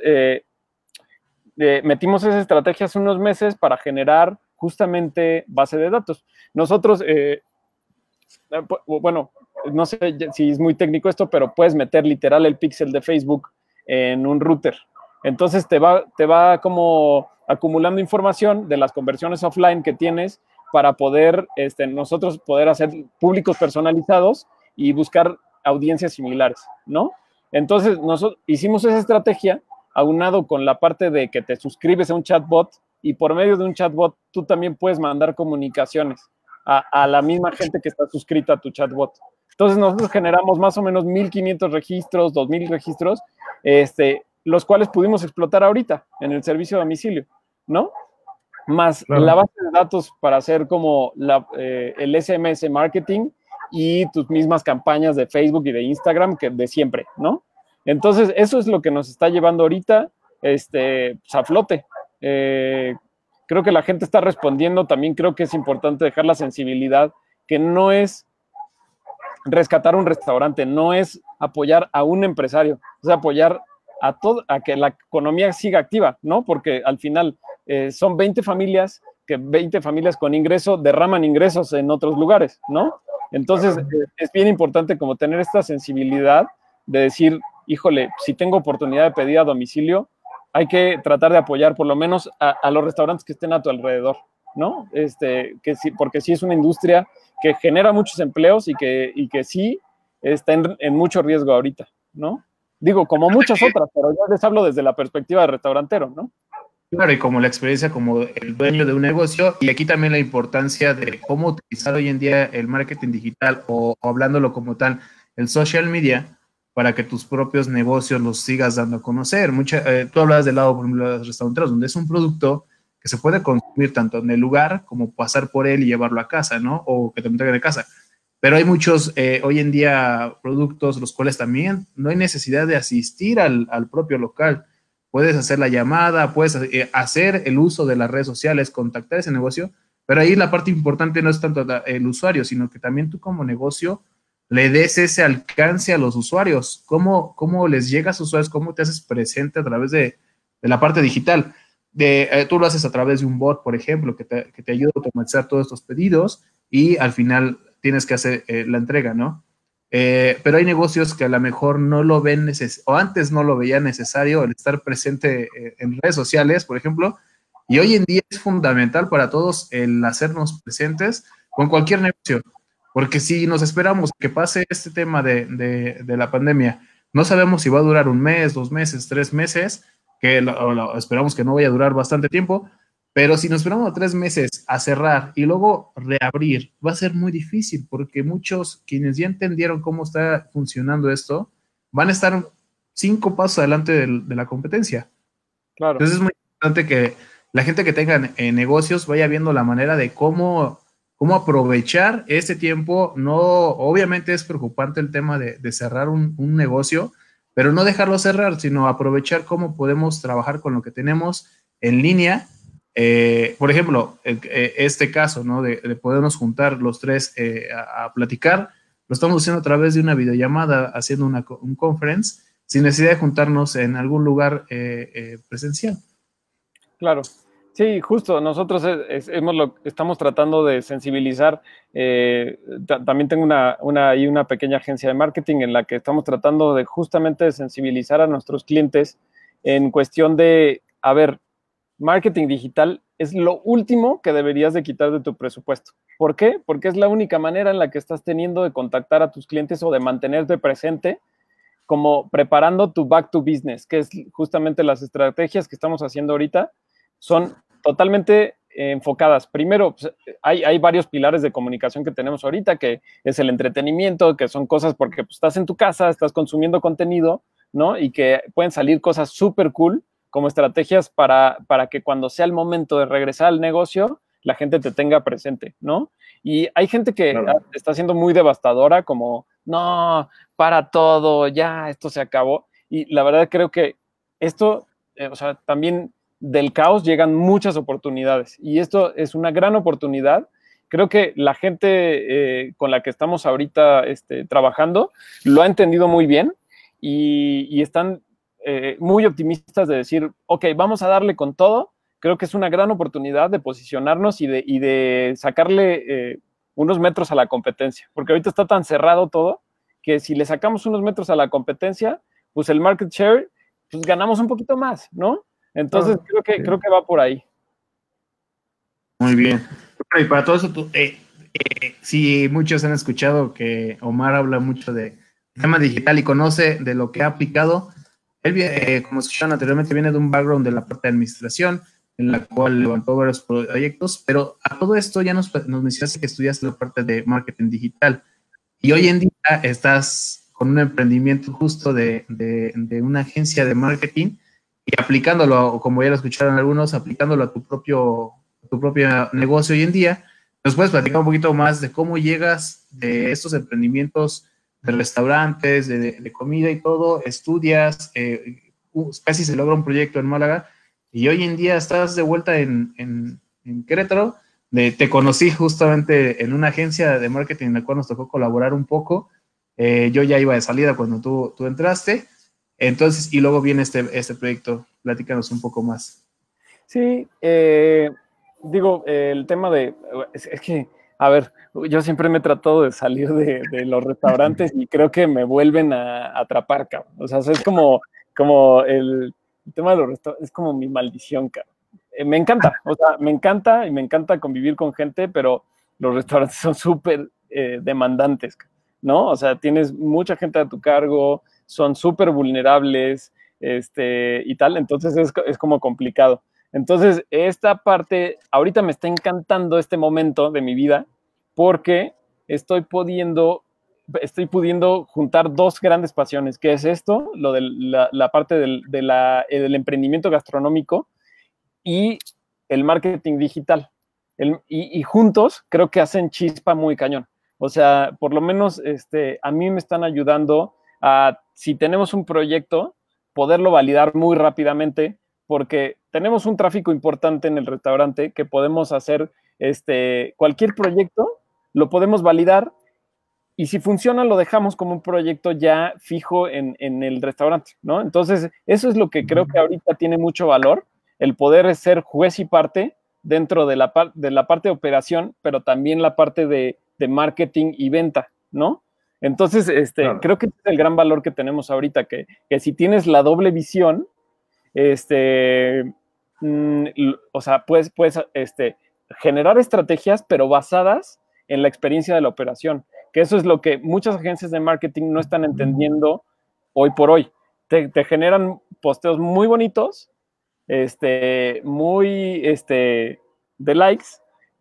metimos esas estrategias unos meses para generar justamente base de datos. Nosotros bueno, no sé si es muy técnico esto, pero puedes meter literal el píxel de Facebook en un router. Entonces te va, te va como acumulando información de las conversiones offline que tienes para poder este, nosotros poder hacer públicos personalizados y buscar audiencias similares, ¿no? Entonces nosotros hicimos esa estrategia aunado con la parte de que te suscribes a un chatbot y por medio de un chatbot tú también puedes mandar comunicaciones a, la misma gente que está suscrita a tu chatbot. Entonces nosotros generamos más o menos 1.500 registros, 2.000 registros, este, los cuales pudimos explotar ahorita en el servicio de domicilio, ¿no? Más la base de datos para hacer como la, eh, el SMS marketing y tus mismas campañas de Facebook y de Instagram que de siempre, ¿no? Entonces, eso es lo que nos está llevando ahorita este, pues, a flote. Eh, creo que la gente está respondiendo, también creo que es importante dejar la sensibilidad, que no es rescatar un restaurante, no es apoyar a un empresario, es apoyar a todo, a que la economía siga activa, ¿no? Porque al final eh, son 20 familias, que 20 familias con ingreso derraman ingresos en otros lugares, ¿no? Entonces es bien importante como tener esta sensibilidad de decir, híjole, si tengo oportunidad de pedir a domicilio, hay que tratar de apoyar por lo menos a, los restaurantes que estén a tu alrededor, ¿no? Este, que sí, porque sí es una industria que genera muchos empleos y que, y que sí está en, mucho riesgo ahorita, ¿no? Digo, como muchas otras, pero yo les hablo desde la perspectiva de restaurantero, ¿no? Claro, y como la experiencia como el dueño de un negocio, y aquí también la importancia de cómo utilizar hoy en día el marketing digital o hablándolo como tal, el social media, para que tus propios negocios los sigas dando a conocer. Mucha, eh, tú hablas del lado, por ejemplo, de los restauranteros, donde es un producto que se puede consumir tanto en el lugar como pasar por él y llevarlo a casa, ¿no? O que te entreguen de casa. Pero hay muchos eh, hoy en día productos los cuales también no hay necesidad de asistir al, al propio local. Puedes hacer la llamada, puedes eh, hacer el uso de las redes sociales, contactar ese negocio, Pero ahí la parte importante no es tanto el usuario, sino que también tú como negocio le des ese alcance a los usuarios. ¿Cómo, cómo les llegas a usuarios? ¿Cómo te haces presente a través de, la parte digital? De, eh, tú lo haces a través de un bot, por ejemplo, que te, que te ayuda a automatizar todos estos pedidos y al final tienes que hacer eh, la entrega, ¿no? Eh, pero hay negocios que a lo mejor no lo ven necesario, o antes no lo veía necesario el estar presente en redes sociales, por ejemplo, y hoy en día es fundamental para todos el hacernos presentes con cualquier negocio, porque si nos esperamos que pase este tema de, de, la pandemia, no sabemos si va a durar un mes, dos meses, tres meses, que esperamos que no vaya a durar bastante tiempo, pero si nos esperamos tres meses a cerrar y luego reabrir, va a ser muy difícil porque muchos quienes ya entendieron cómo está funcionando esto van a estar cinco pasos adelante de, la competencia. Claro. Entonces es muy importante que la gente que tenga eh, negocios vaya viendo la manera de cómo, cómo aprovechar este tiempo. No, obviamente es preocupante el tema de, cerrar un, negocio, pero no dejarlo cerrar, sino aprovechar cómo podemos trabajar con lo que tenemos en línea eh, por ejemplo, eh, este caso, ¿no? De, podernos juntar los tres eh, a, platicar, lo estamos haciendo a través de una videollamada, haciendo una, un conference, sin necesidad de juntarnos en algún lugar presencial. Claro. Sí, justo. Nosotros estamos tratando de sensibilizar. también tengo una, una, una pequeña agencia de marketing en la que estamos tratando de justamente de sensibilizar a nuestros clientes en cuestión de, a ver, marketing digital es lo último que deberías de quitar de tu presupuesto. ¿Por qué? Porque es la única manera en la que estás teniendo de contactar a tus clientes o de mantenerte presente como preparando tu back to business, que es justamente las estrategias que estamos haciendo ahorita, son totalmente enfocadas. Primero, pues, hay, hay, varios pilares de comunicación que tenemos ahorita, que es el entretenimiento, que son cosas porque pues, estás en tu casa, estás consumiendo contenido, ¿no? Y que pueden salir cosas súper cool como estrategias para, para que cuando sea el momento de regresar al negocio, la gente te tenga presente, ¿no? Y hay gente que está siendo muy devastadora, como, no, para todo, ya, esto se acabó. Y la verdad creo que esto, eh, o sea, también del caos llegan muchas oportunidades. Y esto es una gran oportunidad. Creo que la gente eh, con la que estamos ahorita este, trabajando lo ha entendido muy bien y, y están eh, muy optimistas de decir, ok, vamos a darle con todo. Creo que es una gran oportunidad de posicionarnos y de, de sacarle eh, unos metros a la competencia, porque ahorita está tan cerrado todo que si le sacamos unos metros a la competencia, pues el market share, pues ganamos un poquito más, ¿no? Entonces creo, que, creo que va por ahí. Muy bien. Y para todo eso, eh, si muchos han escuchado que Omar habla mucho de tema digital y conoce de lo que ha aplicado, él, eh, como escucharon anteriormente, viene de un background de la parte de administración, en la cual levantó varios proyectos, pero a todo esto ya nos, nos mencionaste que estudiaste la parte de marketing digital. Y hoy en día estás con un emprendimiento justo de, de, una agencia de marketing y aplicándolo, como ya lo escucharon algunos, aplicándolo a tu propio, tu propio negocio hoy en día. ¿Nos puedes platicar un poquito más de cómo llegas de estos emprendimientos de restaurantes, de, comida y todo, estudias, eh, casi se logra un proyecto en Málaga y hoy en día estás de vuelta en, en, Querétaro. De, te conocí justamente en una agencia de marketing en la cual nos tocó colaborar un poco. Eh, yo ya iba de salida cuando tú, tú entraste. Entonces, y luego viene este, este proyecto. Platícanos un poco más. Sí, eh, digo, el tema de, es que a ver, yo siempre me he tratado de salir de, los restaurantes y creo que me vuelven a, atrapar, cabrón. O sea, es como, como el, tema de los restaurantes, es como mi maldición, cabrón. Eh, me encanta, o sea, me encanta y me encanta convivir con gente, pero los restaurantes son súper eh, demandantes, ¿no? O sea, tienes mucha gente a tu cargo, son súper vulnerables, este, y tal, entonces es, es como complicado. Entonces, esta parte, ahorita me está encantando este momento de mi vida porque estoy pudiendo, estoy pudiendo juntar dos grandes pasiones, que es esto, lo de la, parte del, del, emprendimiento gastronómico y el marketing digital. y, juntos creo que hacen chispa muy cañón. O sea, por lo menos este, a mí me están ayudando a, si tenemos un proyecto, poderlo validar muy rápidamente porque tenemos un tráfico importante en el restaurante que podemos hacer este, cualquier proyecto lo podemos validar y si funciona lo dejamos como un proyecto ya fijo en, el restaurante, ¿no? Entonces, eso es lo que creo que ahorita tiene mucho valor, el poder ser juez y parte dentro de la, de la parte de operación, pero también la parte de, marketing y venta, ¿no? Entonces, este, creo que es el gran valor que tenemos ahorita, que, que si tienes la doble visión, este, mm, o sea, puedes, puedes este, generar estrategias, pero basadas en la experiencia de la operación, que eso es lo que muchas agencias de marketing no están entendiendo hoy por hoy. Te, generan posteos muy bonitos, este, muy este, de likes,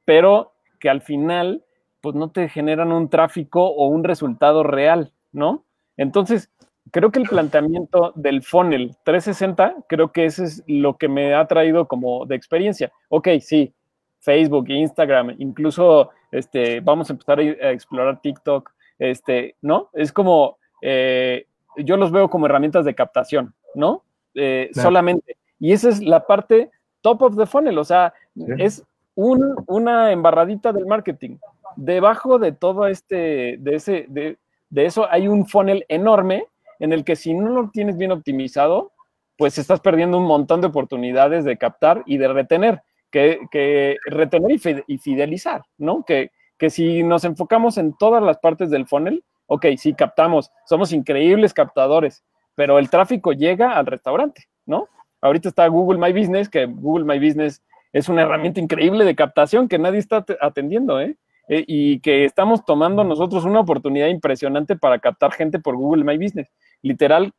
pero que al final pues no te generan un tráfico o un resultado real, ¿no? Entonces, creo que el planteamiento del funnel 360, creo que eso es lo que me ha traído como de experiencia. Ok, sí, Facebook, Instagram, incluso este, vamos a empezar a, explorar TikTok, este, ¿no? Es como, eh, yo los veo como herramientas de captación, ¿no? Eh, solamente. Y esa es la parte top of the funnel, o sea, es una embarradita del marketing. Debajo de todo este, de, ese, de, de eso hay un funnel enorme en el que si no lo tienes bien optimizado, pues estás perdiendo un montón de oportunidades de captar y de retener que, retener y fidelizar, ¿no? Que, que si nos enfocamos en todas las partes del funnel, ok, sí captamos, somos increíbles captadores, pero el tráfico llega al restaurante, ¿no? Ahorita está Google My Business, que Google My Business es una herramienta increíble de captación que nadie está atendiendo, ¿eh? ¿Eh? y que estamos tomando nosotros una oportunidad impresionante para captar gente por Google My Business. Literal,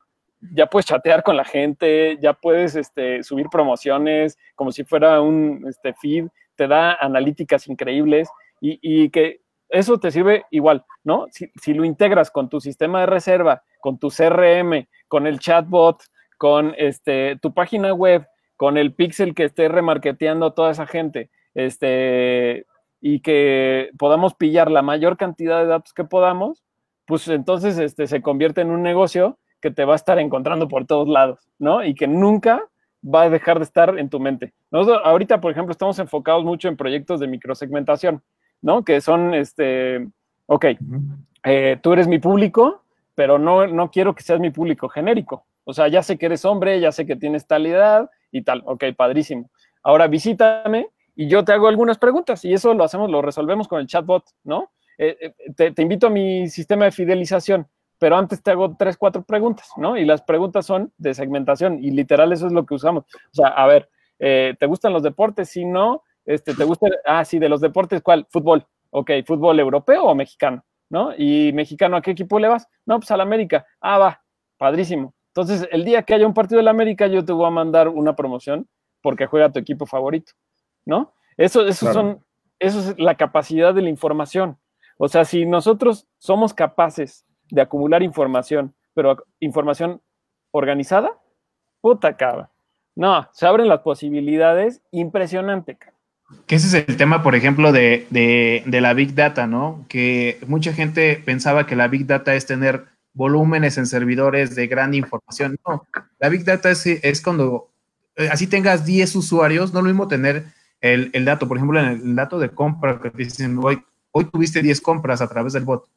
ya puedes chatear con la gente, ya puedes este, subir promociones como si fuera un este, feed, te da analíticas increíbles y, que eso te sirve igual, ¿no? Si, lo integras con tu sistema de reserva, con tu CRM, con el chatbot, con este, tu página web, con el pixel que esté remarketeando a toda esa gente, este, y que podamos pillar la mayor cantidad de datos que podamos, pues entonces este, se convierte en un negocio que te va a estar encontrando por todos lados, ¿no? Y que nunca va a dejar de estar en tu mente. Nosotros ahorita, por ejemplo, estamos enfocados mucho en proyectos de microsegmentación, ¿no? Que son, este, ok, eh, tú eres mi público, pero no, no quiero que seas mi público genérico. O sea, ya sé que eres hombre, ya sé que tienes tal edad y tal. Ok, padrísimo. Ahora visítame y yo te hago algunas preguntas y eso lo hacemos, lo resolvemos con el chatbot, ¿no? Eh, eh, te, invito a mi sistema de fidelización pero antes te hago tres, cuatro preguntas, ¿no? Y las preguntas son de segmentación y literal eso es lo que usamos. O sea, a ver, eh, ¿te gustan los deportes? Si no, este, ¿te gusta? Ah, sí, de los deportes, ¿cuál? Fútbol. Ok, ¿fútbol europeo o mexicano? ¿No? ¿Y mexicano a qué equipo le vas? No, pues al América. Ah, va, padrísimo. Entonces, el día que haya un partido del América, yo te voy a mandar una promoción porque juega tu equipo favorito, ¿no? Eso, eso son, eso es la capacidad de la información. O sea, si nosotros somos capaces de acumular información, pero información organizada, puta cabra. No, se abren las posibilidades impresionante. Que ese es el tema, por ejemplo, de, la Big Data, ¿no? Que mucha gente pensaba que la Big Data es tener volúmenes en servidores de gran información. No, la Big Data es, es cuando eh, así tengas 10 usuarios, no es lo mismo tener el, dato, por ejemplo, en el, dato de compra, que dicen, hoy, hoy tuviste 10 compras a través del bot.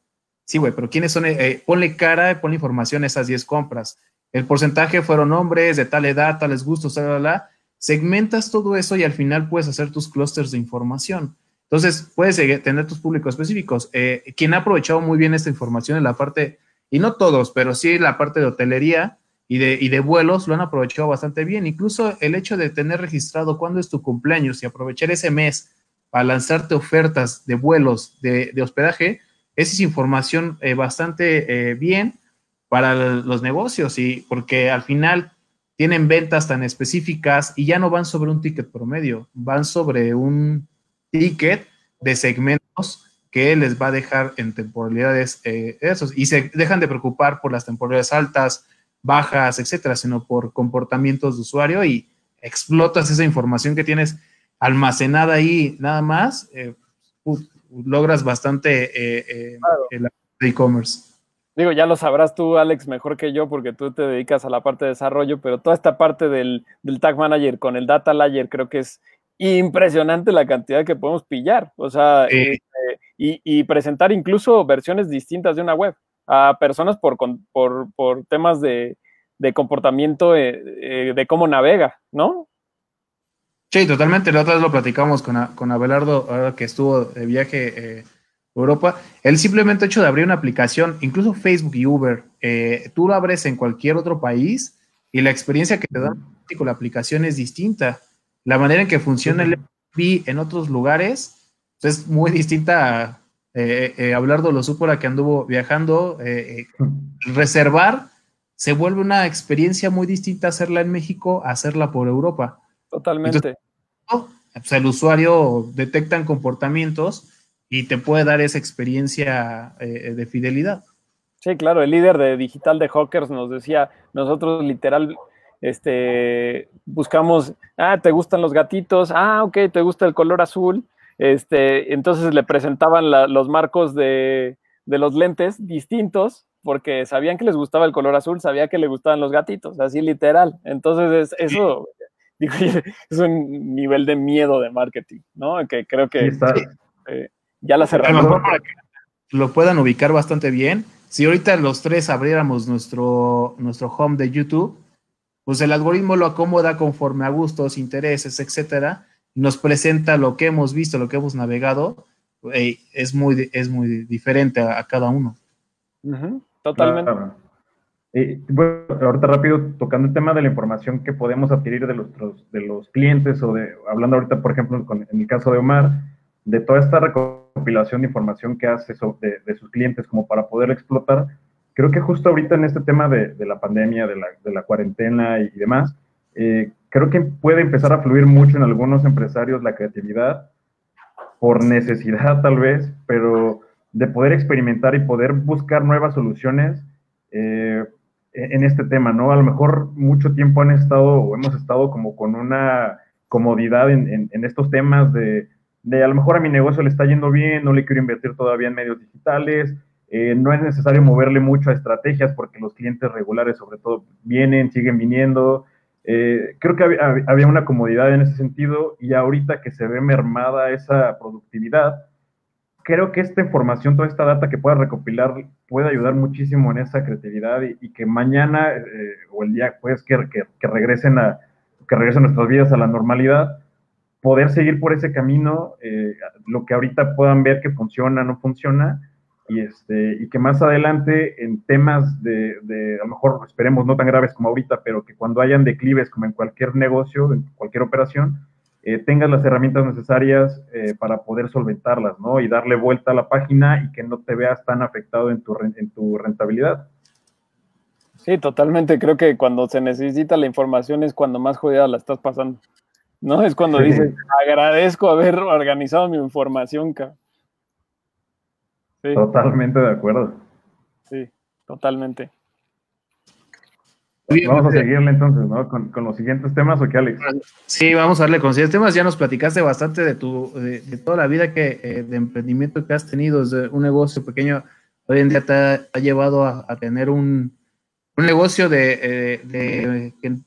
Sí, güey, pero ¿quiénes son? Eh, ponle cara, ponle información a esas 10 compras. El porcentaje fueron hombres de tal edad, tales gustos, tal, tal. Segmentas todo eso y al final puedes hacer tus clústeres de información. Entonces, puedes tener tus públicos específicos. Eh, quien ha aprovechado muy bien esta información en la parte, y no todos, pero sí la parte de hotelería y de, y de vuelos, lo han aprovechado bastante bien. Incluso el hecho de tener registrado cuándo es tu cumpleaños y aprovechar ese mes para lanzarte ofertas de vuelos, de, de hospedaje, esa es información eh, bastante eh, bien para los negocios y porque al final tienen ventas tan específicas y ya no van sobre un ticket promedio, van sobre un ticket de segmentos que les va a dejar en temporalidades eh, esos y se dejan de preocupar por las temporalidades altas, bajas, etcétera, sino por comportamientos de usuario y explotas esa información que tienes almacenada ahí nada más, logras bastante eh, eh, el e-commerce. Digo, ya lo sabrás tú, Alex, mejor que yo, porque tú te dedicas a la parte de desarrollo, pero toda esta parte del, Tag Manager con el Data Layer creo que es impresionante la cantidad que podemos pillar. O sea, este, y, presentar incluso versiones distintas de una web a personas por, por, temas de, comportamiento, eh, eh, de cómo navega, ¿no? Sí, totalmente. La otra vez lo platicamos con, con Abelardo, ahora que estuvo de viaje eh, a Europa. El simplemente hecho de abrir una aplicación, incluso Facebook y Uber, tú lo abres en cualquier otro país y la experiencia que te da con la aplicación es distinta. La manera en que funciona el Airbnb en otros lugares es muy distinta a eh, eh, Abelardo lo supo la que anduvo viajando. Eh, reservar se vuelve una experiencia muy distinta hacerla en México a hacerla por Europa. Totalmente. pues el usuario detectan comportamientos y te puede dar esa experiencia de fidelidad. Sí, claro, el líder de digital de Hawkers nos decía, nosotros literal este, buscamos, ah, ¿te gustan los gatitos? Ah, ok, ¿te gusta el color azul? Este, entonces le presentaban los marcos de, los lentes distintos porque sabían que les gustaba el color azul, sabía que le gustaban los gatitos, así literal. Entonces eso es un nivel de miedo de marketing, ¿no? Que creo que eh, ya la cerramos. para que lo puedan ubicar bastante bien. Si ahorita los tres abriéramos nuestro, nuestro home de YouTube, pues el algoritmo lo acomoda conforme a gustos, intereses, etcétera nos presenta lo que hemos visto, lo que hemos navegado, es, muy, es muy diferente a, cada uno. Totalmente. bueno, ahorita rápido, tocando el tema de la información que podemos adquirir de los, de los clientes o de, hablando ahorita, por ejemplo, en el caso de Omar, de toda esta recopilación de información que hace de, sus clientes como para poder explotar, creo que justo ahorita en este tema de, la pandemia, de la, de la cuarentena y, demás, eh, creo que puede empezar a fluir mucho en algunos empresarios la creatividad, por necesidad tal vez, pero de poder experimentar y poder buscar nuevas soluciones eh, en este tema, ¿no? A lo mejor mucho tiempo han estado o hemos estado como con una comodidad en, estos temas de, de, a lo mejor a mi negocio le está yendo bien, no le quiero invertir todavía en medios digitales, eh, no es necesario moverle mucho a estrategias porque los clientes regulares sobre todo vienen, siguen viniendo, eh, creo que había, una comodidad en ese sentido y ahorita que se ve mermada esa productividad, creo que esta información, toda esta data que pueda recopilar puede ayudar muchísimo en esa creatividad y, que mañana eh, o el día pues que, regresen a que regresen nuestras vidas a la normalidad, poder seguir por ese camino, eh, lo que ahorita puedan ver que funciona, no funciona, y, este, y que más adelante en temas de, de, a lo mejor esperemos no tan graves como ahorita, pero que cuando hayan declives como en cualquier negocio, en cualquier operación, eh, tengas las herramientas necesarias eh, para poder solventarlas, ¿no? Y darle vuelta a la página y que no te veas tan afectado en tu, en tu rentabilidad. Sí, totalmente. Creo que cuando se necesita la información es cuando más jodida la estás pasando. ¿No? Es cuando dices, agradezco haber organizado mi información, cabrón. Totalmente de acuerdo. Sí, totalmente. Vamos a seguirle entonces, ¿no? Con, los siguientes temas, ¿o qué, Alex? Sí, vamos a darle con los siguientes temas. Ya nos platicaste bastante de tu, de, toda la vida que, eh, de emprendimiento que has tenido desde un negocio pequeño. Hoy en día te ha, llevado a, tener un, negocio de, eh, que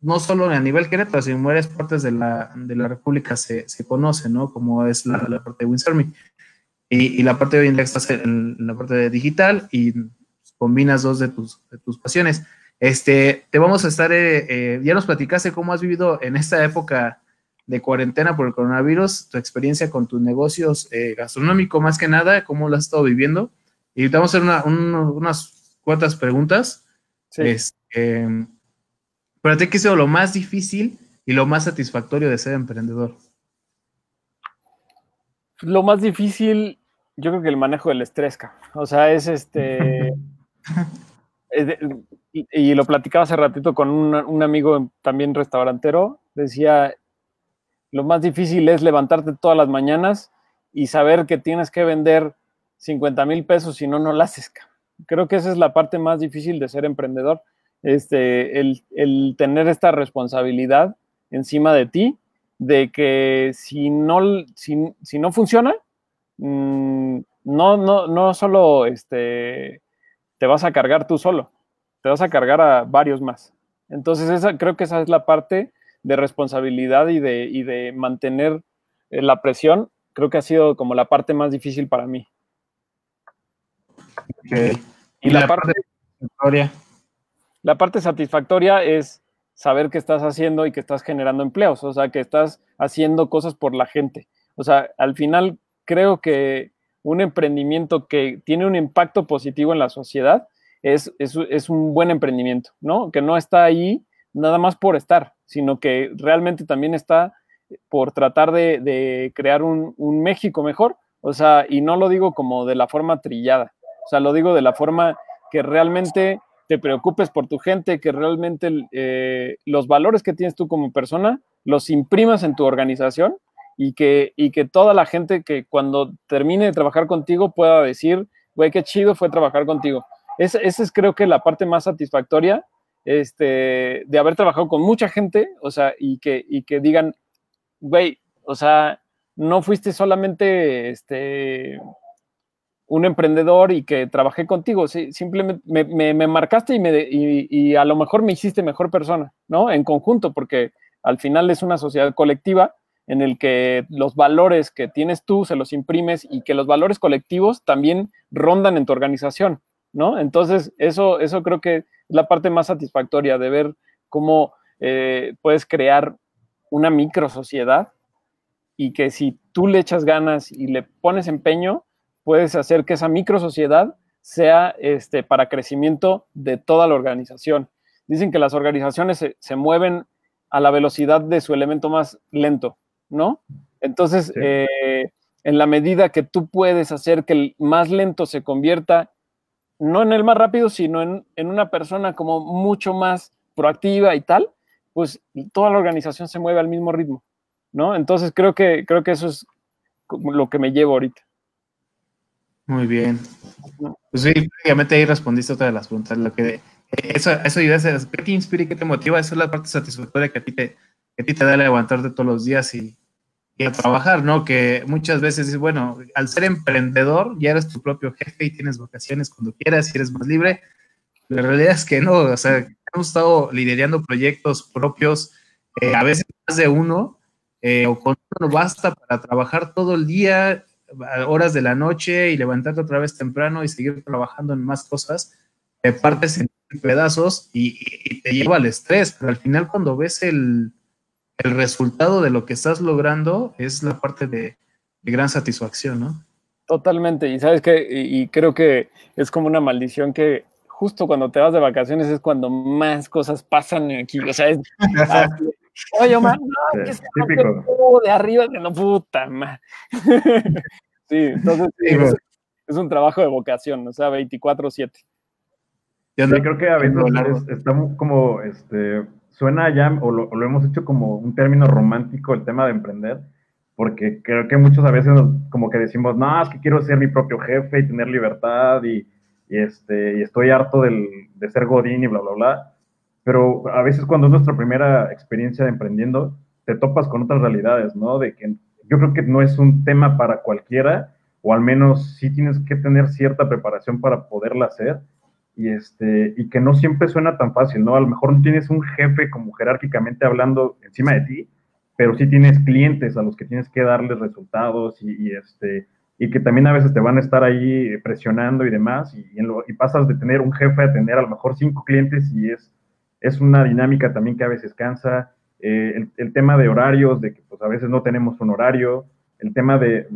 no solo a nivel Querétaro, sino en varias partes de la, de la República se, se conoce, ¿no? Como es la, parte de Winsarmy. Y, la parte de hoy en día estás en, la parte de digital y combinas dos de tus, de tus pasiones. Este, te vamos a estar, eh, eh, ya nos platicaste cómo has vivido en esta época de cuarentena por el coronavirus, tu experiencia con tus negocios eh, gastronómicos más que nada, cómo lo has estado viviendo. Y te vamos a hacer unas cuantas preguntas. Sí. Este, para ti, ¿qué ha sido lo más difícil y lo más satisfactorio de ser emprendedor? Lo más difícil, yo creo que el manejo del estrés, o sea, es este... y, lo platicaba hace ratito con un, amigo también restaurantero, decía, lo más difícil es levantarte todas las mañanas y saber que tienes que vender 50 mil pesos, si no, no lo haces. Creo que esa es la parte más difícil de ser emprendedor, este, el, el tener esta responsabilidad encima de ti de que si no, si, no funciona, mm, no, no, no solo este, te vas a cargar tú solo, te vas a cargar a varios más. Entonces, esa, creo que esa es la parte de responsabilidad y de, y de mantener eh, la presión, creo que ha sido como la parte más difícil para mí. Y, la, parte satisfactoria. La parte satisfactoria es saber que estás haciendo y que estás generando empleos, o sea, que estás haciendo cosas por la gente. O sea, al final creo que un emprendimiento que tiene un impacto positivo en la sociedad es, es, un buen emprendimiento, ¿no? Que no está ahí nada más por estar, sino que realmente también está por tratar de, crear un, México mejor, o sea, y no lo digo como de la forma trillada, o sea, lo digo de la forma que realmente te preocupes por tu gente, que realmente eh, los valores que tienes tú como persona los imprimas en tu organización y que, y que toda la gente que cuando termine de trabajar contigo pueda decir, güey, qué chido fue trabajar contigo. esa es creo que la parte más satisfactoria este, de haber trabajado con mucha gente, o sea, y que, y que digan, güey, o sea, no fuiste solamente este, un emprendedor y que trabajé contigo, simplemente me, me, marcaste y, me, y, a lo mejor me hiciste mejor persona, ¿no? En conjunto, porque al final es una sociedad colectiva en el que los valores que tienes tú se los imprimes y que los valores colectivos también rondan en tu organización, ¿no? Entonces, eso, eso creo que es la parte más satisfactoria de ver cómo eh, puedes crear una micro sociedad y que si tú le echas ganas y le pones empeño, puedes hacer que esa micro sociedad sea este, para crecimiento de toda la organización. Dicen que las organizaciones se, mueven a la velocidad de su elemento más lento, ¿no? Entonces, eh, en la medida que tú puedes hacer que el más lento se convierta, no en el más rápido, sino en, en una persona como mucho más proactiva y tal, pues toda la organización se mueve al mismo ritmo, ¿no? Entonces creo que, creo que eso es lo que me llevo ahorita. Muy bien. Pues sí, prácticamente ahí respondiste otra de las preguntas. Lo que eso, eso ¿qué te inspira y qué te motiva? Esa es la parte satisfactoria que a ti te, que a ti te da levantarte todos los días y, y, trabajar, ¿no? Que muchas veces es bueno, al ser emprendedor ya eres tu propio jefe y tienes vacaciones cuando quieras y eres más libre. La realidad es que no, o sea, hemos estado liderando proyectos propios, eh, a veces más de uno, eh, o con uno no basta para trabajar todo el día, horas de la noche y levantarte otra vez temprano y seguir trabajando en más cosas, te partes en pedazos y, te lleva al estrés, pero al final cuando ves el, el, resultado de lo que estás logrando es la parte de, de gran satisfacción, ¿no? Totalmente, y sabes que, y creo que es como una maldición que justo cuando te vas de vacaciones es cuando más cosas pasan aquí. O sea, es. Oye, Omar, no, que se de arriba, de no puta, man. sí, entonces es, un trabajo de vocación, o sea, 24-7. Yo creo que a veces está como, este, suena ya, o lo, lo, hemos hecho como un término romántico el tema de emprender, porque creo que muchos a veces como que decimos, no, es que quiero ser mi propio jefe y tener libertad y y, este, y estoy harto del, de ser godín y bla, bla, bla. Pero a veces cuando es nuestra primera experiencia de emprendiendo, te topas con otras realidades, ¿no? De que yo creo que no es un tema para cualquiera, o al menos sí tienes que tener cierta preparación para poderla hacer, y, este, y que no siempre suena tan fácil, ¿no? A lo mejor no tienes un jefe como jerárquicamente hablando encima de ti, pero sí tienes clientes a los que tienes que darles resultados y, este, y que también a veces te van a estar ahí presionando y demás, y, y, pasas de tener un jefe a tener a lo mejor cinco clientes y es, es una dinámica también que a veces cansa. Eh, el, tema de horarios, de que pues a veces no tenemos un horario, el tema de,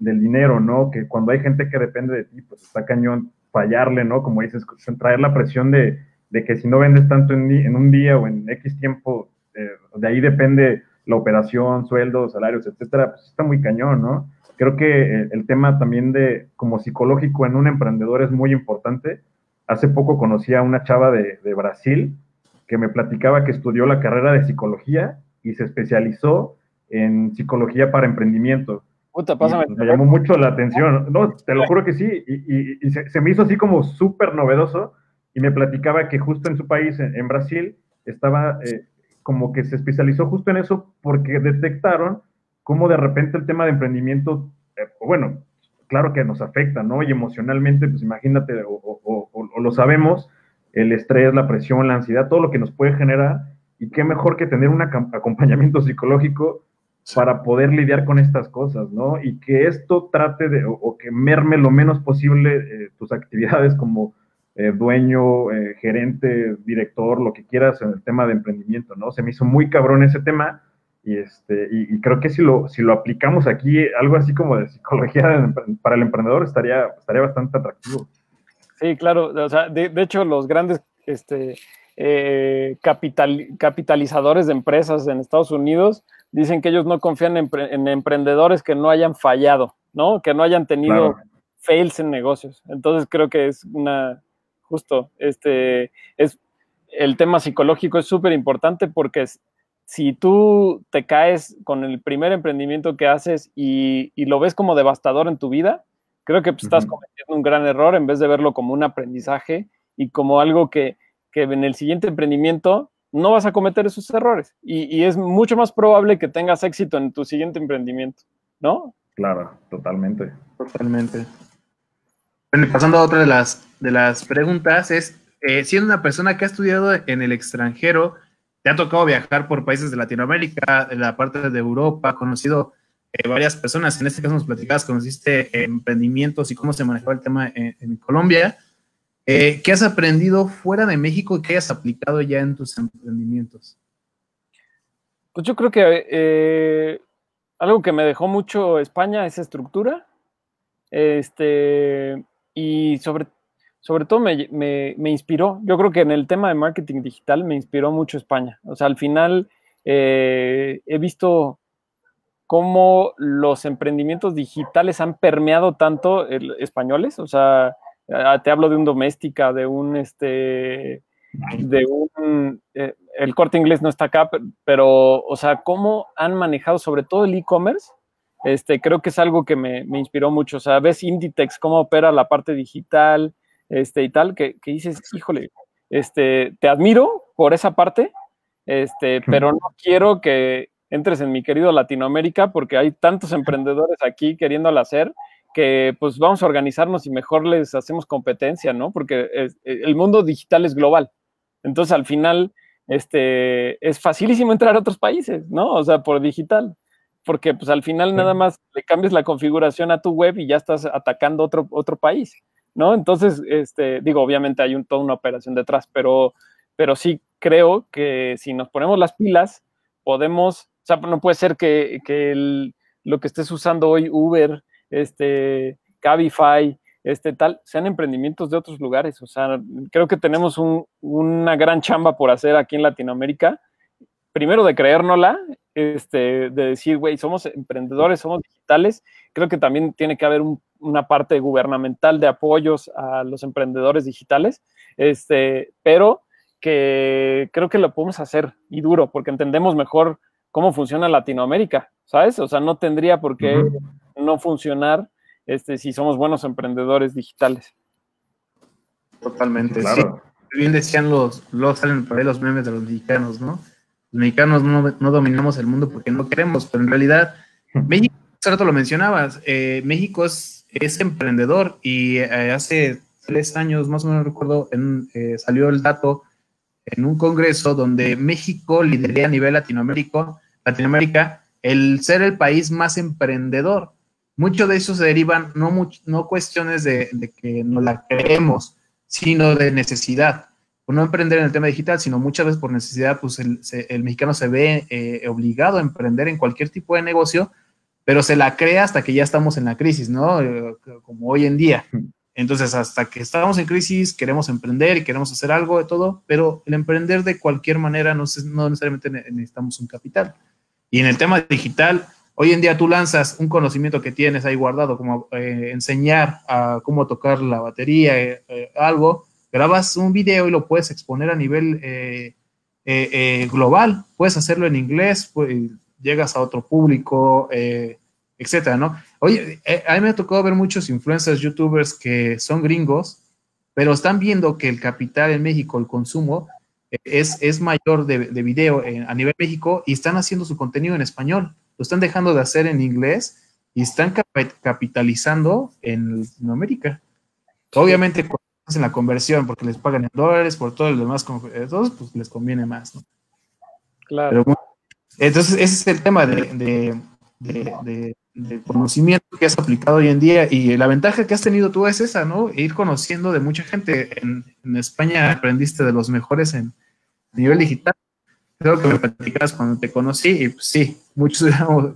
del dinero, ¿no? Que cuando hay gente que depende de ti, pues está cañón fallarle, ¿no? Como dices, traer la presión de, de que si no vendes tanto en, un día o en X tiempo, eh, de ahí depende la operación, sueldos, salarios, etcétera, pues está muy cañón, ¿no? Creo que eh, el tema también de como psicológico en un emprendedor es muy importante. Hace poco conocí a una chava de, Brasil que me platicaba que estudió la carrera de psicología y se especializó en psicología para emprendimiento. Puta, pásame. me llamó mucho la atención. No, te lo juro que sí. Y, se, me hizo así como súper novedoso. Y me platicaba que justo en su país, en, Brasil, estaba eh, como que se especializó justo en eso porque detectaron cómo de repente el tema de emprendimiento, eh, bueno, claro que nos afecta, ¿no? Y emocionalmente, pues imagínate, o, lo sabemos, el estrés, la presión, la ansiedad, todo lo que nos puede generar, y qué mejor que tener un acompañamiento psicológico para poder lidiar con estas cosas, ¿no? Y que esto trate de, o, que merme lo menos posible eh, tus actividades como eh, dueño, eh, gerente, director, lo que quieras en el tema de emprendimiento, ¿no? Se me hizo muy cabrón ese tema y, este, y, creo que si lo, si lo aplicamos aquí, algo así como de psicología para el emprendedor estaría, estaría bastante atractivo. Sí, claro, o sea, de, de hecho los grandes este, eh, capital, capitalizadores de empresas en Estados Unidos dicen que ellos no confían en, emprendedores que no hayan fallado, ¿no? Que no hayan tenido fails en negocios. Entonces creo que es una, justo, este, es, el tema psicológico es súper importante porque si tú te caes con el primer emprendimiento que haces y, lo ves como devastador en tu vida, creo que pues, estás cometiendo un gran error en vez de verlo como un aprendizaje y como algo que, que en el siguiente emprendimiento no vas a cometer esos errores y, es mucho más probable que tengas éxito en tu siguiente emprendimiento, ¿no? Claro, totalmente. Totalmente. Bueno, pasando a otra de las, de las preguntas, es, eh, siendo una persona que ha estudiado en el extranjero, te ha tocado viajar por países de Latinoamérica, en la parte de Europa, conocido eh, varias personas, en este caso nos platicabas, conociste emprendimientos y cómo se manejaba el tema en Colombia. Eh, ¿Qué has aprendido fuera de México y qué has aplicado ya en tus emprendimientos? Pues yo creo que eh, algo que me dejó mucho España es estructura. Este, y sobre, sobre todo me, inspiró. Yo creo que en el tema de marketing digital me inspiró mucho España. O sea, al final eh, he visto cómo los emprendimientos digitales han permeado tanto españoles. O sea, te hablo de un doméstica, de un, este, de un, eh, el corte inglés no está acá, pero, o sea, cómo han manejado sobre todo el e-commerce, este, creo que es algo que me, inspiró mucho. O sea, ves Inditex, cómo opera la parte digital, este, y tal, que, dices, híjole, este, te admiro por esa parte, este, pero no quiero que entres en mi querido Latinoamérica porque hay tantos emprendedores aquí queriéndolo hacer que pues vamos a organizarnos y mejor les hacemos competencia, ¿no? Porque el mundo digital es global. Entonces, al final, este, es facilísimo entrar a otros países, ¿no? O sea, por digital. Porque pues al final nada más le cambias la configuración a tu web y ya estás atacando otro, otro país, ¿no? Entonces, este, digo, obviamente hay un, toda una operación detrás, pero, pero sí creo que si nos ponemos las pilas, podemos, o sea, no puede ser que, que lo que estés usando hoy, Uber, este, Cabify, este tal, sean emprendimientos de otros lugares. O sea, creo que tenemos una gran chamba por hacer aquí en Latinoamérica. Primero de creérnosla, este, de decir, güey, somos emprendedores, somos digitales. Creo que también tiene que haber una parte gubernamental de apoyos a los emprendedores digitales, este, pero que creo que lo podemos hacer y duro, porque entendemos mejor cómo funciona Latinoamérica, ¿sabes? O sea, no tendría por qué no funcionar este, si somos buenos emprendedores digitales. Totalmente. Claro. Bien decían los, los salen por ahí los memes de los mexicanos, ¿no? Los mexicanos no, dominamos el mundo porque no queremos, pero en realidad México, hace rato lo mencionabas, eh, México es, es, emprendedor y eh, hace tres años, más o menos recuerdo, en, eh, salió el dato en un congreso donde México lideraría a nivel Latinoamérica, Latinoamérica el ser el país más emprendedor. Mucho de eso se derivan no, cuestiones de, que no la creemos, sino de necesidad. Por no emprender en el tema digital, sino muchas veces por necesidad, pues el, mexicano se ve eh, obligado a emprender en cualquier tipo de negocio, pero se la crea hasta que ya estamos en la crisis, ¿no? Eh, como hoy en día. Entonces, hasta que estamos en crisis, queremos emprender y queremos hacer algo de todo, pero el emprender de cualquier manera no, no necesariamente necesitamos un capital. Y en el tema digital, Hoy en día tú lanzas un conocimiento que tienes ahí guardado, como eh, enseñar a cómo tocar la batería, eh, eh, algo, grabas un video y lo puedes exponer a nivel global. Puedes hacerlo en inglés, pues, llegas a otro público, etcétera, ¿no? Oye, a mí me ha tocado ver muchos influencers, youtubers que son gringos, pero están viendo que el capital en México, el consumo, es, es mayor de, de video a nivel México y están haciendo su contenido en español lo están dejando de hacer en inglés y están capitalizando en Latinoamérica. Obviamente, cuando hacen la conversión, porque les pagan en dólares, por todo el demás, todos, pues les conviene más, ¿no? Claro. entonces, ese es el tema de, de, conocimiento que has aplicado hoy en día y la ventaja que has tenido tú es esa, ¿no? Ir conociendo de mucha gente. En, en España aprendiste de los mejores en nivel digital. Creo que me platicabas cuando te conocí y pues, sí, muchos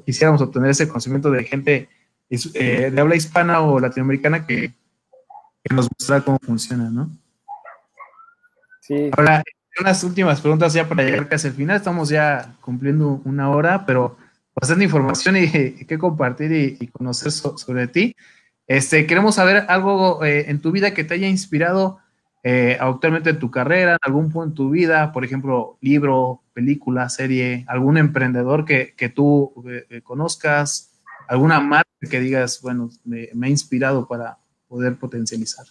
quisiéramos obtener ese conocimiento de gente eh, de habla hispana o latinoamericana que, que nos muestra cómo funciona, ¿no? Sí. Ahora, unas últimas preguntas ya para llegar casi al final. Estamos ya cumpliendo una hora, pero bastante información y, que compartir y, conocer sobre ti. Este, queremos saber algo eh, en tu vida que te haya inspirado eh, actualmente en tu carrera, en algún punto en tu vida, por ejemplo, libro, película, serie, algún emprendedor que, que tú eh, conozcas, alguna marca que digas, bueno, me, me ha inspirado para poder potencializar.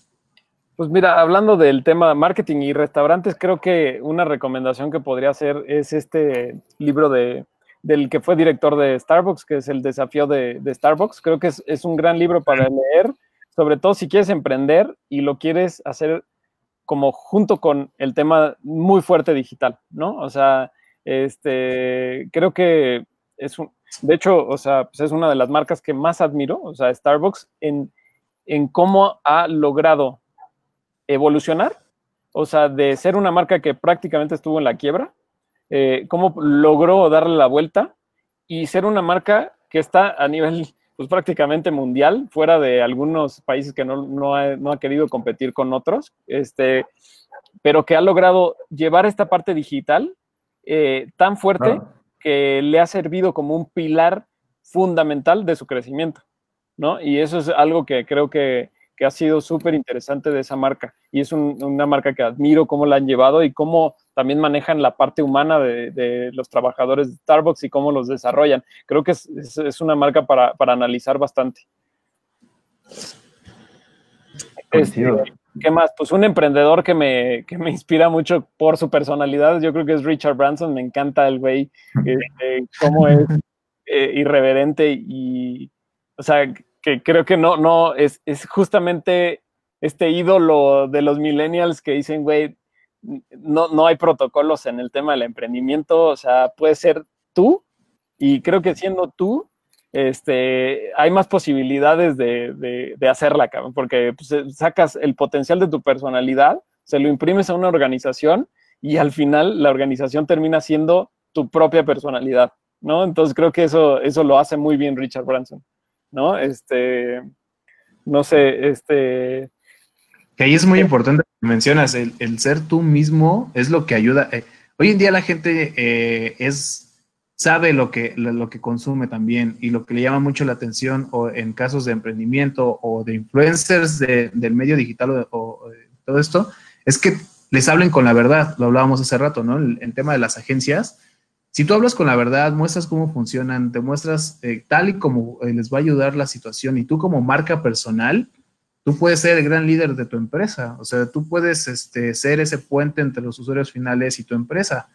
Pues mira, hablando del tema marketing y restaurantes, creo que una recomendación que podría hacer es este libro de, del que fue director de Starbucks, que es El desafío de, de Starbucks. Creo que es, es, un gran libro para leer, sobre todo si quieres emprender y lo quieres hacer como junto con el tema muy fuerte digital, ¿no? O sea, este, creo que es un, de hecho, o sea, pues es una de las marcas que más admiro, o sea, Starbucks, en, en cómo ha logrado evolucionar, o sea, de ser una marca que prácticamente estuvo en la quiebra, eh, cómo logró darle la vuelta y ser una marca que está a nivel pues, prácticamente mundial, fuera de algunos países que no, no, ha, querido competir con otros, este, pero que ha logrado llevar esta parte digital eh, tan fuerte que le ha servido como un pilar fundamental de su crecimiento, ¿no? Y eso es algo que creo que, que ha sido súper interesante de esa marca. Y es una marca que admiro cómo la han llevado y cómo también manejan la parte humana de, los trabajadores de Starbucks y cómo los desarrollan. Creo que es, es, una marca para, para, analizar bastante. Este, ¿Qué más? Pues un emprendedor que me, que me, inspira mucho por su personalidad, yo creo que es Richard Branson, me encanta el güey, este, cómo es eh, irreverente y, o sea, que creo que no, no, es, es justamente este ídolo de los millennials que dicen, güey, no, no hay protocolos en el tema del emprendimiento, o sea, puede ser tú y creo que siendo tú, este, hay más posibilidades de, de, de hacerla, porque pues, sacas el potencial de tu personalidad, se lo imprimes a una organización y al final la organización termina siendo tu propia personalidad, ¿no? Entonces creo que eso, eso lo hace muy bien Richard Branson. ¿no? Este, no sé, este... Que ahí es muy importante que mencionas, el, ser tú mismo es lo que ayuda. Eh, hoy en día la gente eh, es sabe lo que, lo, que consume también y lo que le llama mucho la atención o en casos de emprendimiento o de influencers del medio digital o, todo esto, es que les hablen con la verdad, lo hablábamos hace rato, ¿no? el tema de las agencias, si tú hablas con la verdad, muestras cómo funcionan, te muestras eh, tal y como eh, les va a ayudar la situación y tú como marca personal, tú puedes ser el gran líder de tu empresa. O sea, tú puedes este, ser ese puente entre los usuarios finales y tu empresa,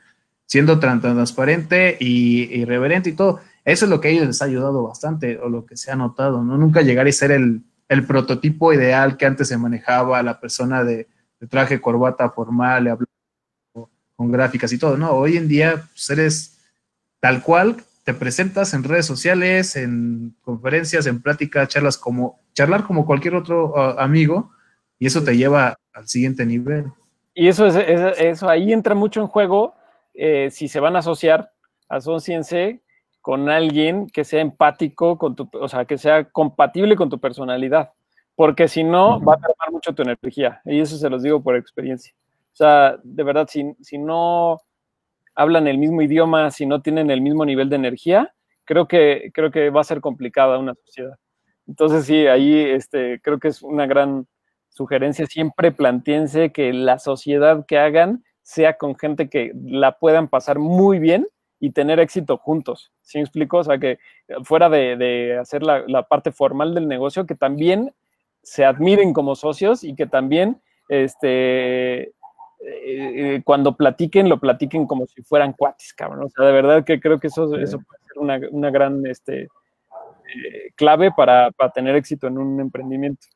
siendo transparente y irreverente y todo. Eso es lo que a ellos les ha ayudado bastante o lo que se ha notado, ¿no? Nunca llegar y ser el, el prototipo ideal que antes se manejaba, la persona de, traje, corbata formal, hablar con gráficas y todo, ¿no? Hoy en día pues, eres tal cual, te presentas en redes sociales, en conferencias, en pláticas, charlas como, charlar como cualquier otro uh, amigo, y eso te lleva al siguiente nivel. Y eso es, eso ahí entra mucho en juego eh, si se van a asociar a Son Cience con alguien que sea empático, con tu, o sea, que sea compatible con tu personalidad, porque si no, va a perder mucho tu energía, y eso se los digo por experiencia. O sea, de verdad, si, si no hablan el mismo idioma, si no tienen el mismo nivel de energía, creo que, creo que va a ser complicada una sociedad. Entonces, sí, ahí este, creo que es una gran sugerencia. Siempre plantéense que la sociedad que hagan sea con gente que la puedan pasar muy bien y tener éxito juntos. ¿Sí me explico? O sea, que fuera de, de hacer la, la, parte formal del negocio, que también se admiren como socios y que también este, eh, cuando platiquen, lo platiquen como si fueran cuatis, cabrón. O sea, de verdad que creo que eso, eso puede ser una, una gran este, eh, clave para, para, tener éxito en un emprendimiento.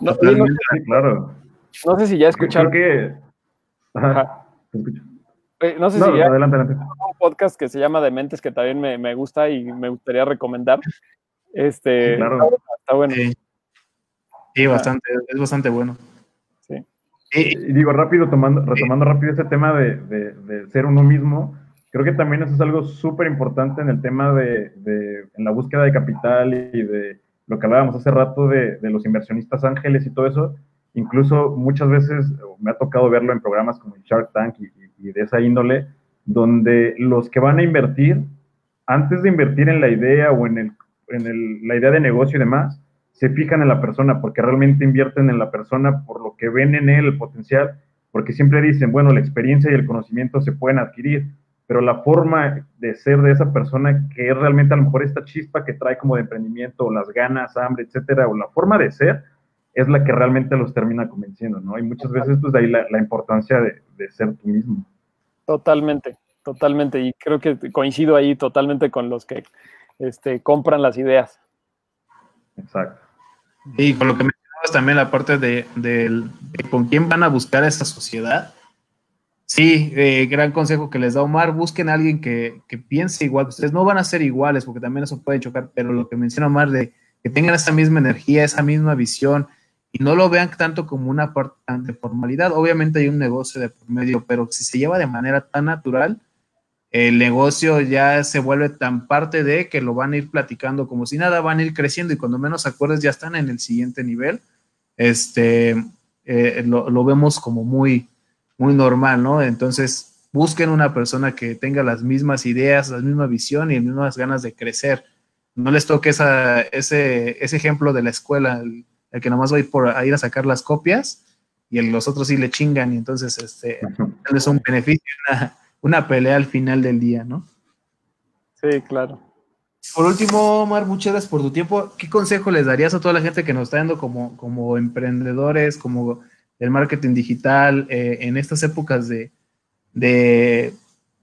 No, no, claro. No sé si ya escucharon. que... Ajá. Eh, no sé si adelante, adelante. un podcast que se llama Dementes que también me, me, gusta y me gustaría recomendar. Este, claro. está, bueno. Sí, bastante, es bastante bueno. Sí. Y, digo, rápido, tomando, retomando rápido ese tema de, de, de, ser uno mismo, creo que también eso es algo súper importante en el tema de, de, en la búsqueda de capital y de lo que hablábamos hace rato de, de los inversionistas ángeles y todo eso. Incluso muchas veces me ha tocado verlo en programas como Shark Tank y, y de esa índole, donde los que van a invertir, antes de invertir en la idea o en, el, en el, la idea de negocio y demás, se fijan en la persona, porque realmente invierten en la persona por lo que ven en él el potencial, porque siempre dicen, bueno, la experiencia y el conocimiento se pueden adquirir, pero la forma de ser de esa persona, que es realmente a lo mejor esta chispa que trae como de emprendimiento, las ganas, hambre, etcétera, o la forma de ser, es la que realmente los termina convenciendo, ¿no? Y muchas veces, pues de ahí la, la importancia de, de, ser tú mismo. Totalmente, totalmente. Y creo que coincido ahí totalmente con los que este, compran las ideas. Exacto. Y con lo que mencionabas también la parte de, de, con quién van a buscar esta sociedad. Sí, eh, gran consejo que les da Omar, busquen a alguien que, que, piense igual. Ustedes no van a ser iguales porque también eso puede chocar, pero lo que menciona Omar de que tengan esa misma energía, esa misma visión, y no lo vean tanto como una parte de formalidad. Obviamente hay un negocio de por medio, pero si se lleva de manera tan natural, el negocio ya se vuelve tan parte de que lo van a ir platicando como si nada, van a ir creciendo y cuando menos acuerdes ya están en el siguiente nivel. Este, eh, lo, vemos como muy, muy normal, ¿no? Entonces, busquen una persona que tenga las mismas ideas, la misma visión y las mismas ganas de crecer. No les toque esa, ese, ese ejemplo de la escuela, el, el que nomás va a ir, por, a ir a sacar las copias y los otros sí le chingan y entonces este, es un beneficio, una, una, pelea al final del día, ¿no? Sí, claro. Por último, Omar, muchas gracias por tu tiempo. ¿Qué consejo les darías a toda la gente que nos está dando como, como emprendedores, como el marketing digital, eh, en estas épocas de, de,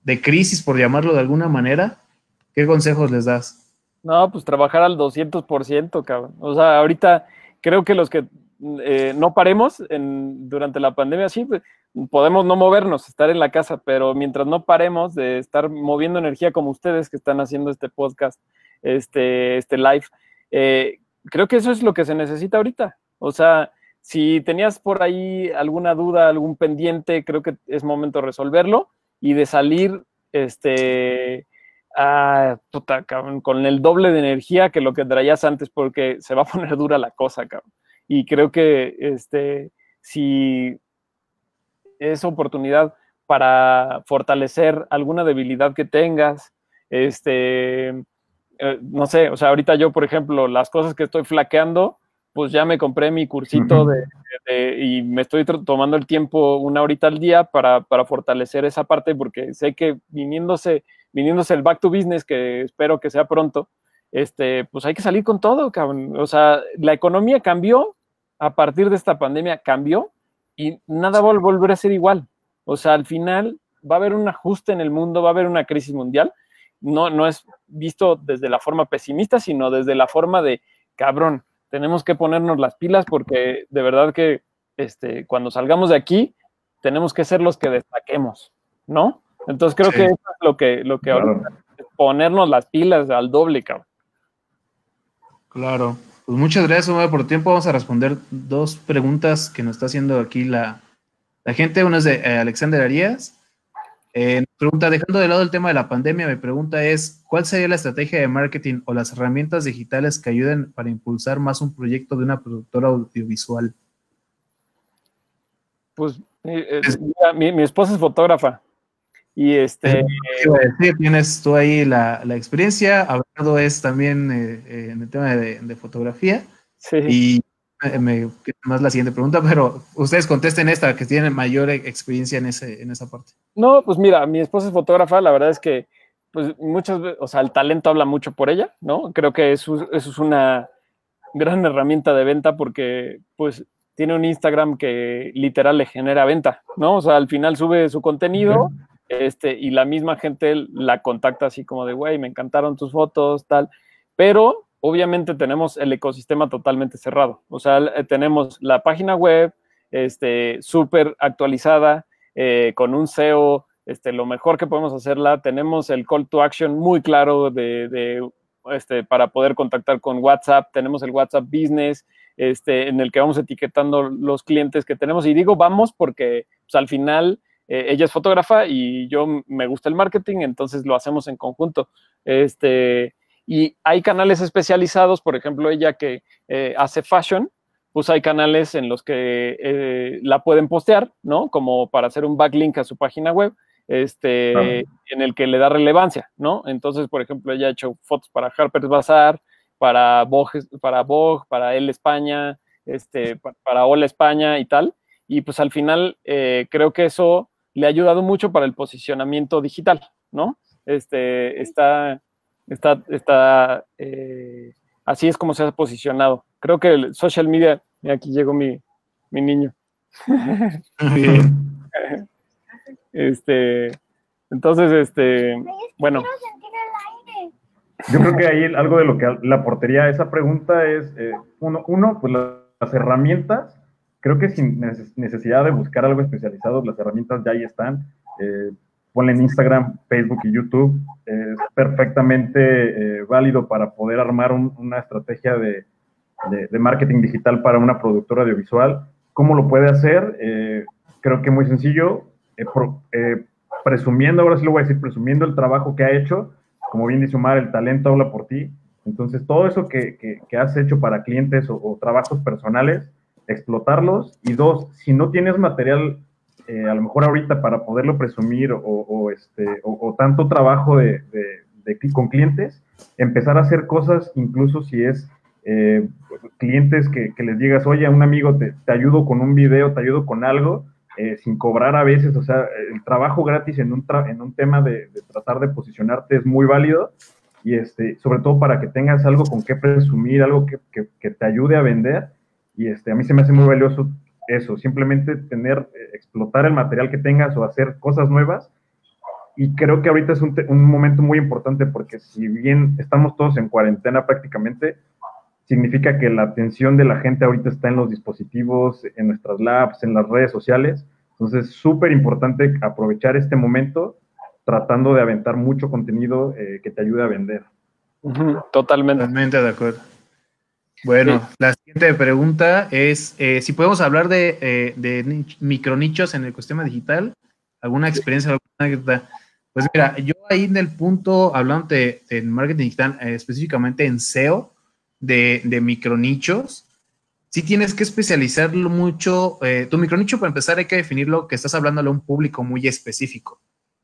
de crisis, por llamarlo de alguna manera? ¿Qué consejos les das? No, pues trabajar al 200%, cabrón. O sea, ahorita creo que los que eh, no paremos durante la pandemia, sí, pues, podemos no movernos, estar en la casa, pero mientras no paremos de estar moviendo energía como ustedes que están haciendo este podcast, este, este live, eh, creo que eso es lo que se necesita ahorita. O sea, si tenías por ahí alguna duda, algún pendiente, creo que es momento de resolverlo y de salir este, ah, puta, cabrón, con el doble de energía que lo que traías antes, porque se va a poner dura la cosa, cabrón. Y creo que este, si es oportunidad para fortalecer alguna debilidad que tengas, este, eh, no sé, o sea, ahorita yo, por ejemplo, las cosas que estoy flaqueando, pues ya me compré mi cursito de, de, y me estoy tomando el tiempo una horita al día para, para fortalecer esa parte, porque sé que viniéndose viniéndose el back to business, que espero que sea pronto, este, pues hay que salir con todo, cabrón. O sea, la economía cambió, a partir de esta pandemia cambió y nada va a volver a ser igual. O sea, al final va a haber un ajuste en el mundo, va a haber una crisis mundial. No, no es visto desde la forma pesimista, sino desde la forma de, cabrón, tenemos que ponernos las pilas porque de verdad que este, cuando salgamos de aquí, tenemos que ser los que destaquemos, ¿no? Entonces creo que eso es lo que, lo que ahora ponernos las pilas al doble, cabrón. Claro. Pues muchas gracias, Omar, por el tiempo. Vamos a responder dos preguntas que nos está haciendo aquí la, la gente. Una es de eh, Alexander Arias. Eh, pregunta, dejando de lado el tema de la pandemia, mi pregunta es, ¿cuál sería la estrategia de marketing o las herramientas digitales que ayuden para impulsar más un proyecto de una productora audiovisual? Pues eh, mi, mi, esposa es fotógrafa y este. Sí, tienes tú ahí la, la experiencia. Hablando es también eh, eh, en el tema de, de fotografía. Sí. Y me, más la siguiente pregunta, pero ustedes contesten esta, que tienen mayor experiencia en, ese, en esa parte. No, pues mira, mi esposa es fotógrafa, la verdad es que, pues muchas veces, o sea, el talento habla mucho por ella, ¿no? Creo que eso, eso es una gran herramienta de venta porque, pues, tiene un Instagram que literal le genera venta, ¿no? O sea, al final sube su contenido. Este, y la misma gente la contacta así como de, güey, me encantaron tus fotos, tal. Pero obviamente tenemos el ecosistema totalmente cerrado. O sea, eh, tenemos la página web este, súper actualizada, eh, con un SEO este, lo mejor que podemos hacerla. Tenemos el call to action muy claro de, este, para poder contactar con WhatsApp. Tenemos el WhatsApp Business, este, en el que vamos etiquetando los clientes que tenemos. Y digo vamos porque pues, al final eh, ella es fotógrafa y yo me gusta el marketing, entonces lo hacemos en conjunto. Este, y hay canales especializados, por ejemplo, ella que eh, hace fashion, pues hay canales en los que eh, la pueden postear, ¿no? Como para hacer un backlink a su página web, este, en el que le da relevancia, ¿no? Entonces, por ejemplo, ella ha hecho fotos para Harper's Bazaar, para Vogue, para, Vogue, para El España, este, para Hola España y tal. Y pues al final eh, creo que eso le ha ayudado mucho para el posicionamiento digital, ¿no? Este, está, está, está, eh, así es como se ha posicionado. Creo que el social media, aquí llegó mi, mi niño. este, entonces, este, bueno. Yo creo que ahí algo de lo que le aportaría a esa pregunta es, eh, uno, uno, pues las herramientas, creo que sin necesidad de buscar algo especializado, las herramientas ya ahí están. Eh, ponle en Instagram, Facebook y YouTube. Es perfectamente eh, válido para poder armar una estrategia de, marketing digital para una productora audiovisual. ¿Cómo lo puede hacer? Eh, creo que muy sencillo. Eh, presumiendo, ahora sí lo voy a decir, presumiendo el trabajo que ha hecho. Como bien dice Omar, el talento habla por ti. Entonces, todo eso que, has hecho para clientes o trabajos personales, explotarlos. Y dos, si no tienes material eh, a lo mejor ahorita para poderlo presumir o, este, o, tanto trabajo de, con clientes, empezar a hacer cosas, incluso si es eh, clientes que, les digas, oye, un amigo te, ayudo con un video, te ayudo con algo, eh, sin cobrar a veces, o sea, el trabajo gratis en un, en un tema de, tratar de posicionarte es muy válido y este, sobre todo para que tengas algo con qué presumir, algo que, que te ayude a vender. Y este, a mí se me hace muy valioso eso, simplemente tener, eh, explotar el material que tengas o hacer cosas nuevas. Y creo que ahorita es un, un, momento muy importante porque si bien estamos todos en cuarentena prácticamente, significa que la atención de la gente ahorita está en los dispositivos, en nuestras labs, en las redes sociales. Entonces, súper importante aprovechar este momento tratando de aventar mucho contenido eh, que te ayude a vender. Totalmente. Totalmente de acuerdo. Bueno, la siguiente pregunta es eh, si podemos hablar de, eh, de micronichos en el ecosistema digital, alguna experiencia, alguna anécdota. Pues mira, yo ahí en el punto, hablando de, marketing digital, eh, específicamente en SEO, de, de micronichos, sí tienes que especializarlo mucho. tu micronicho, para empezar, hay que definirlo que estás hablándole a un público muy específico.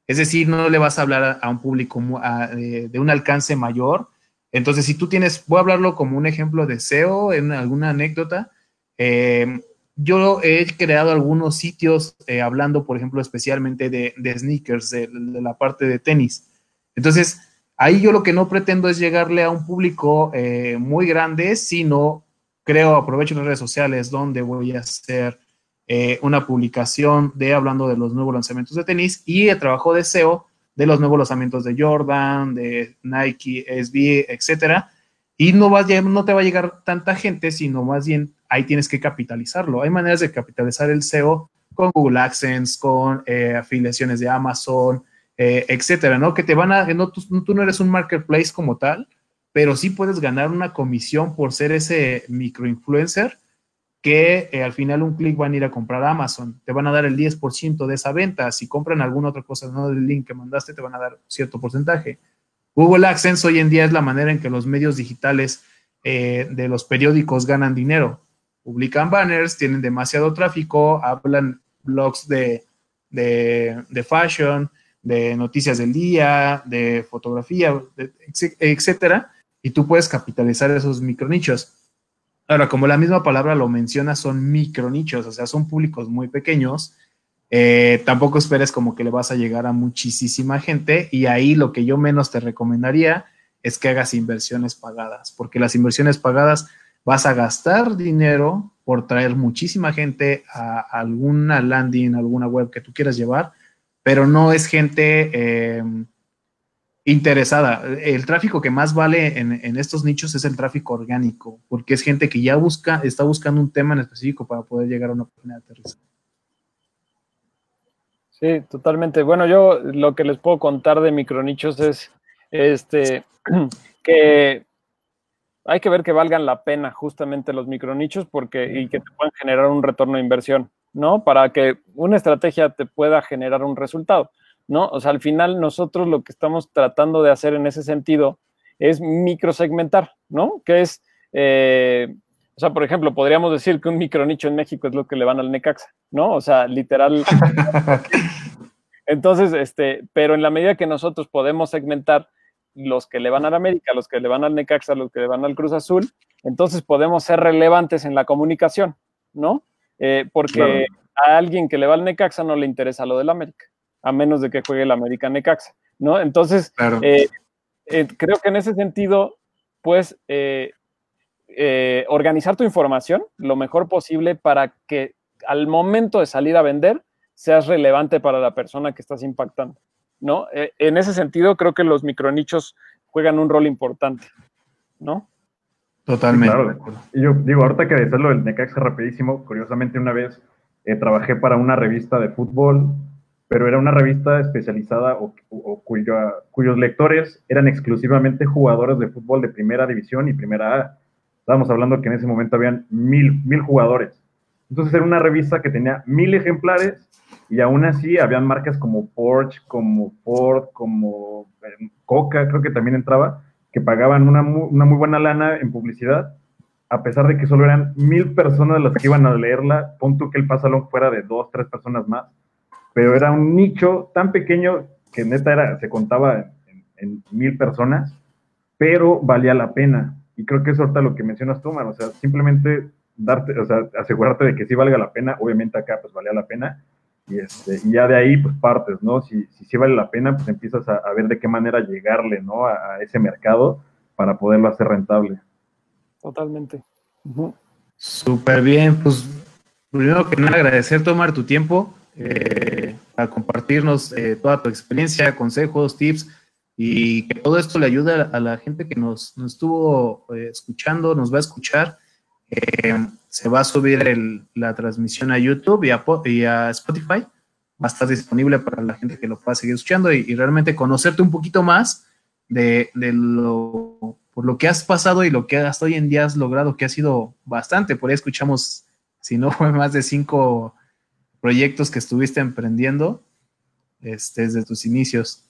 Es decir, no le vas a hablar a, un público de un alcance mayor, entonces, si tú tienes, voy a hablarlo como un ejemplo de SEO, en alguna anécdota. Eh, yo he creado algunos sitios eh, hablando, por ejemplo, especialmente de, sneakers, de, la parte de tenis. Entonces, ahí yo lo que no pretendo es llegarle a un público eh, muy grande, sino creo, aprovecho las redes sociales donde voy a hacer una publicación de hablando de los nuevos lanzamientos de tenis y el trabajo de SEO de los nuevos lanzamientos de Jordan, de Nike, SB, etcétera. Y no, va, no te va a llegar tanta gente, sino más bien ahí tienes que capitalizarlo. Hay maneras de capitalizar el SEO con Google AdSense, con eh, afiliaciones de Amazon, eh, etcétera, ¿no? Que te van a, no, tú, no eres un marketplace como tal, pero sí puedes ganar una comisión por ser ese microinfluencer que eh, al final un clic van a ir a comprar Amazon, te van a dar el 10% de esa venta, si compran alguna otra cosa, no del link que mandaste, te van a dar cierto porcentaje. Google AdSense hoy en día es la manera en que los medios digitales eh, de los periódicos ganan dinero. Publican banners, tienen demasiado tráfico, hablan blogs de, de, de fashion, de noticias del día, de fotografía, etcétera, y tú puedes capitalizar esos micronichos. Ahora, como la misma palabra lo menciona, son micronichos, o sea, son públicos muy pequeños. Eh, tampoco esperes como que le vas a llegar a muchísima gente y ahí lo que yo menos te recomendaría es que hagas inversiones pagadas, porque las inversiones pagadas vas a gastar dinero por traer muchísima gente a alguna landing, alguna web que tú quieras llevar, pero no es gente eh, interesada. El tráfico que más vale en, estos nichos es el tráfico orgánico, porque es gente que ya busca, está buscando un tema en específico para poder llegar a una página de aterrizaje. Sí, totalmente. Bueno, yo lo que les puedo contar de micronichos es este que hay que ver que valgan la pena justamente los micronichos porque y que te puedan generar un retorno de inversión, ¿no? Para que una estrategia te pueda generar un resultado, ¿no? O sea, al final nosotros lo que estamos tratando de hacer en ese sentido es microsegmentar, ¿no? Que es, eh, o sea, por ejemplo, podríamos decir que un micronicho en México es lo que le van al Necaxa, ¿no? O sea, literal. Entonces, este, pero en la medida que nosotros podemos segmentar los que le van al América, los que le van al Necaxa, los que le van al Cruz Azul, entonces podemos ser relevantes en la comunicación, ¿no? Eh, porque a alguien que le va al Necaxa no le interesa lo del América, a menos de que juegue el América Necaxa, ¿no? Entonces, eh, eh, creo que en ese sentido, pues, organizar tu información lo mejor posible para que al momento de salir a vender seas relevante para la persona que estás impactando. ¿no? Eh, en ese sentido, creo que los micronichos juegan un rol importante, ¿no? Totalmente. Y yo digo, ahorita que decirlo lo del Necaxa rapidísimo, curiosamente una vez eh, trabajé para una revista de fútbol, pero era una revista especializada cuyos lectores eran exclusivamente jugadores de fútbol de primera división y primera A. Estábamos hablando que en ese momento habían mil, mil jugadores. Entonces era una revista que tenía mil ejemplares y aún así habían marcas como Porsche, como Ford, como eh, Coca, creo que también entraba, que pagaban una una muy buena lana en publicidad, a pesar de que solo eran mil personas las que iban a leerla, punto que el pasalón fuera de dos, tres personas más, pero era un nicho tan pequeño que neta era, se contaba en, mil personas, pero valía la pena. Y creo que es ahorita lo que mencionas tú, man, o sea, simplemente darte, o sea, asegurarte de que sí valga la pena, obviamente acá pues valía la pena, y, este, y ya de ahí pues partes, ¿no? Si, si sí vale la pena, pues empiezas a, ver de qué manera llegarle, ¿no? A, ese mercado para poderlo hacer rentable. Totalmente. Súper bien, pues primero que nada agradecer tomar tu tiempo eh, a compartirnos eh, toda tu experiencia, consejos, tips y que todo esto le ayude a, la gente que nos, nos estuvo eh, escuchando, nos va a escuchar eh, se va a subir la transmisión a YouTube y a, Spotify. Va a estar disponible para la gente que lo pueda seguir escuchando y, realmente conocerte un poquito más de, lo, por lo que has pasado y lo que hasta hoy en día has logrado, que ha sido bastante. Por ahí escuchamos, si no fue más de cinco proyectos que estuviste emprendiendo este, desde tus inicios.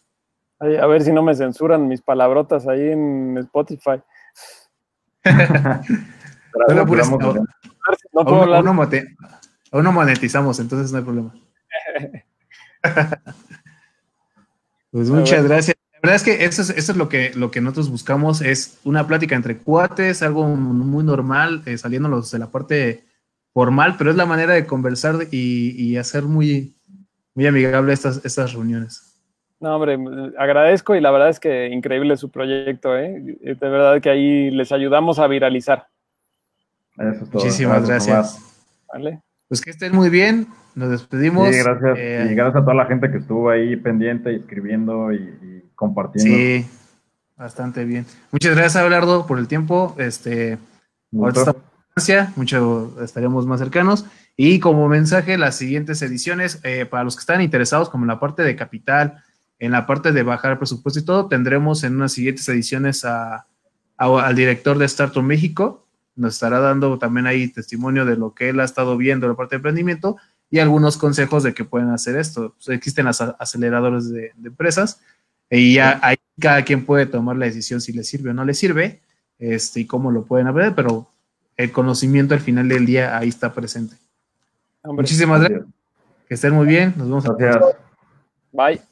a ver si no me censuran mis palabrotas ahí en Spotify. aún, no, monetizamos, entonces no hay problema. pues muchas gracias. La verdad es que eso es, eso es lo, que, lo que nosotros buscamos, es una plática entre cuates, algo muy normal, eh, saliéndonos de la parte formal, pero es la manera de conversar y, hacer muy, muy amigable estas, estas reuniones. No, hombre, agradezco y la verdad es que increíble su proyecto, ¿eh? De verdad que ahí les ayudamos a viralizar. Muchísimas gracias. Vale. Pues que estén muy bien. Nos despedimos. Sí, gracias. Eh, y gracias a toda la gente que estuvo ahí pendiente, escribiendo y, compartiendo. Sí, bastante bien. Muchas gracias, Abelardo, por el tiempo. Este, ahorita mucho estaríamos más cercanos. Y como mensaje, las siguientes ediciones, eh, para los que están interesados, como en la parte de capital, en la parte de bajar presupuesto y todo, tendremos en unas siguientes ediciones a, al director de Startup México, nos estará dando también ahí testimonio de lo que él ha estado viendo en la parte de emprendimiento y algunos consejos de que pueden hacer esto. existen las aceleradores de, empresas y ya ahí cada quien puede tomar la decisión si le sirve o no le sirve este, y cómo lo pueden aprender, pero el conocimiento al final del día ahí está presente. Muchísimas gracias. Que estén muy bien. Nos vemos. Gracias. Bye.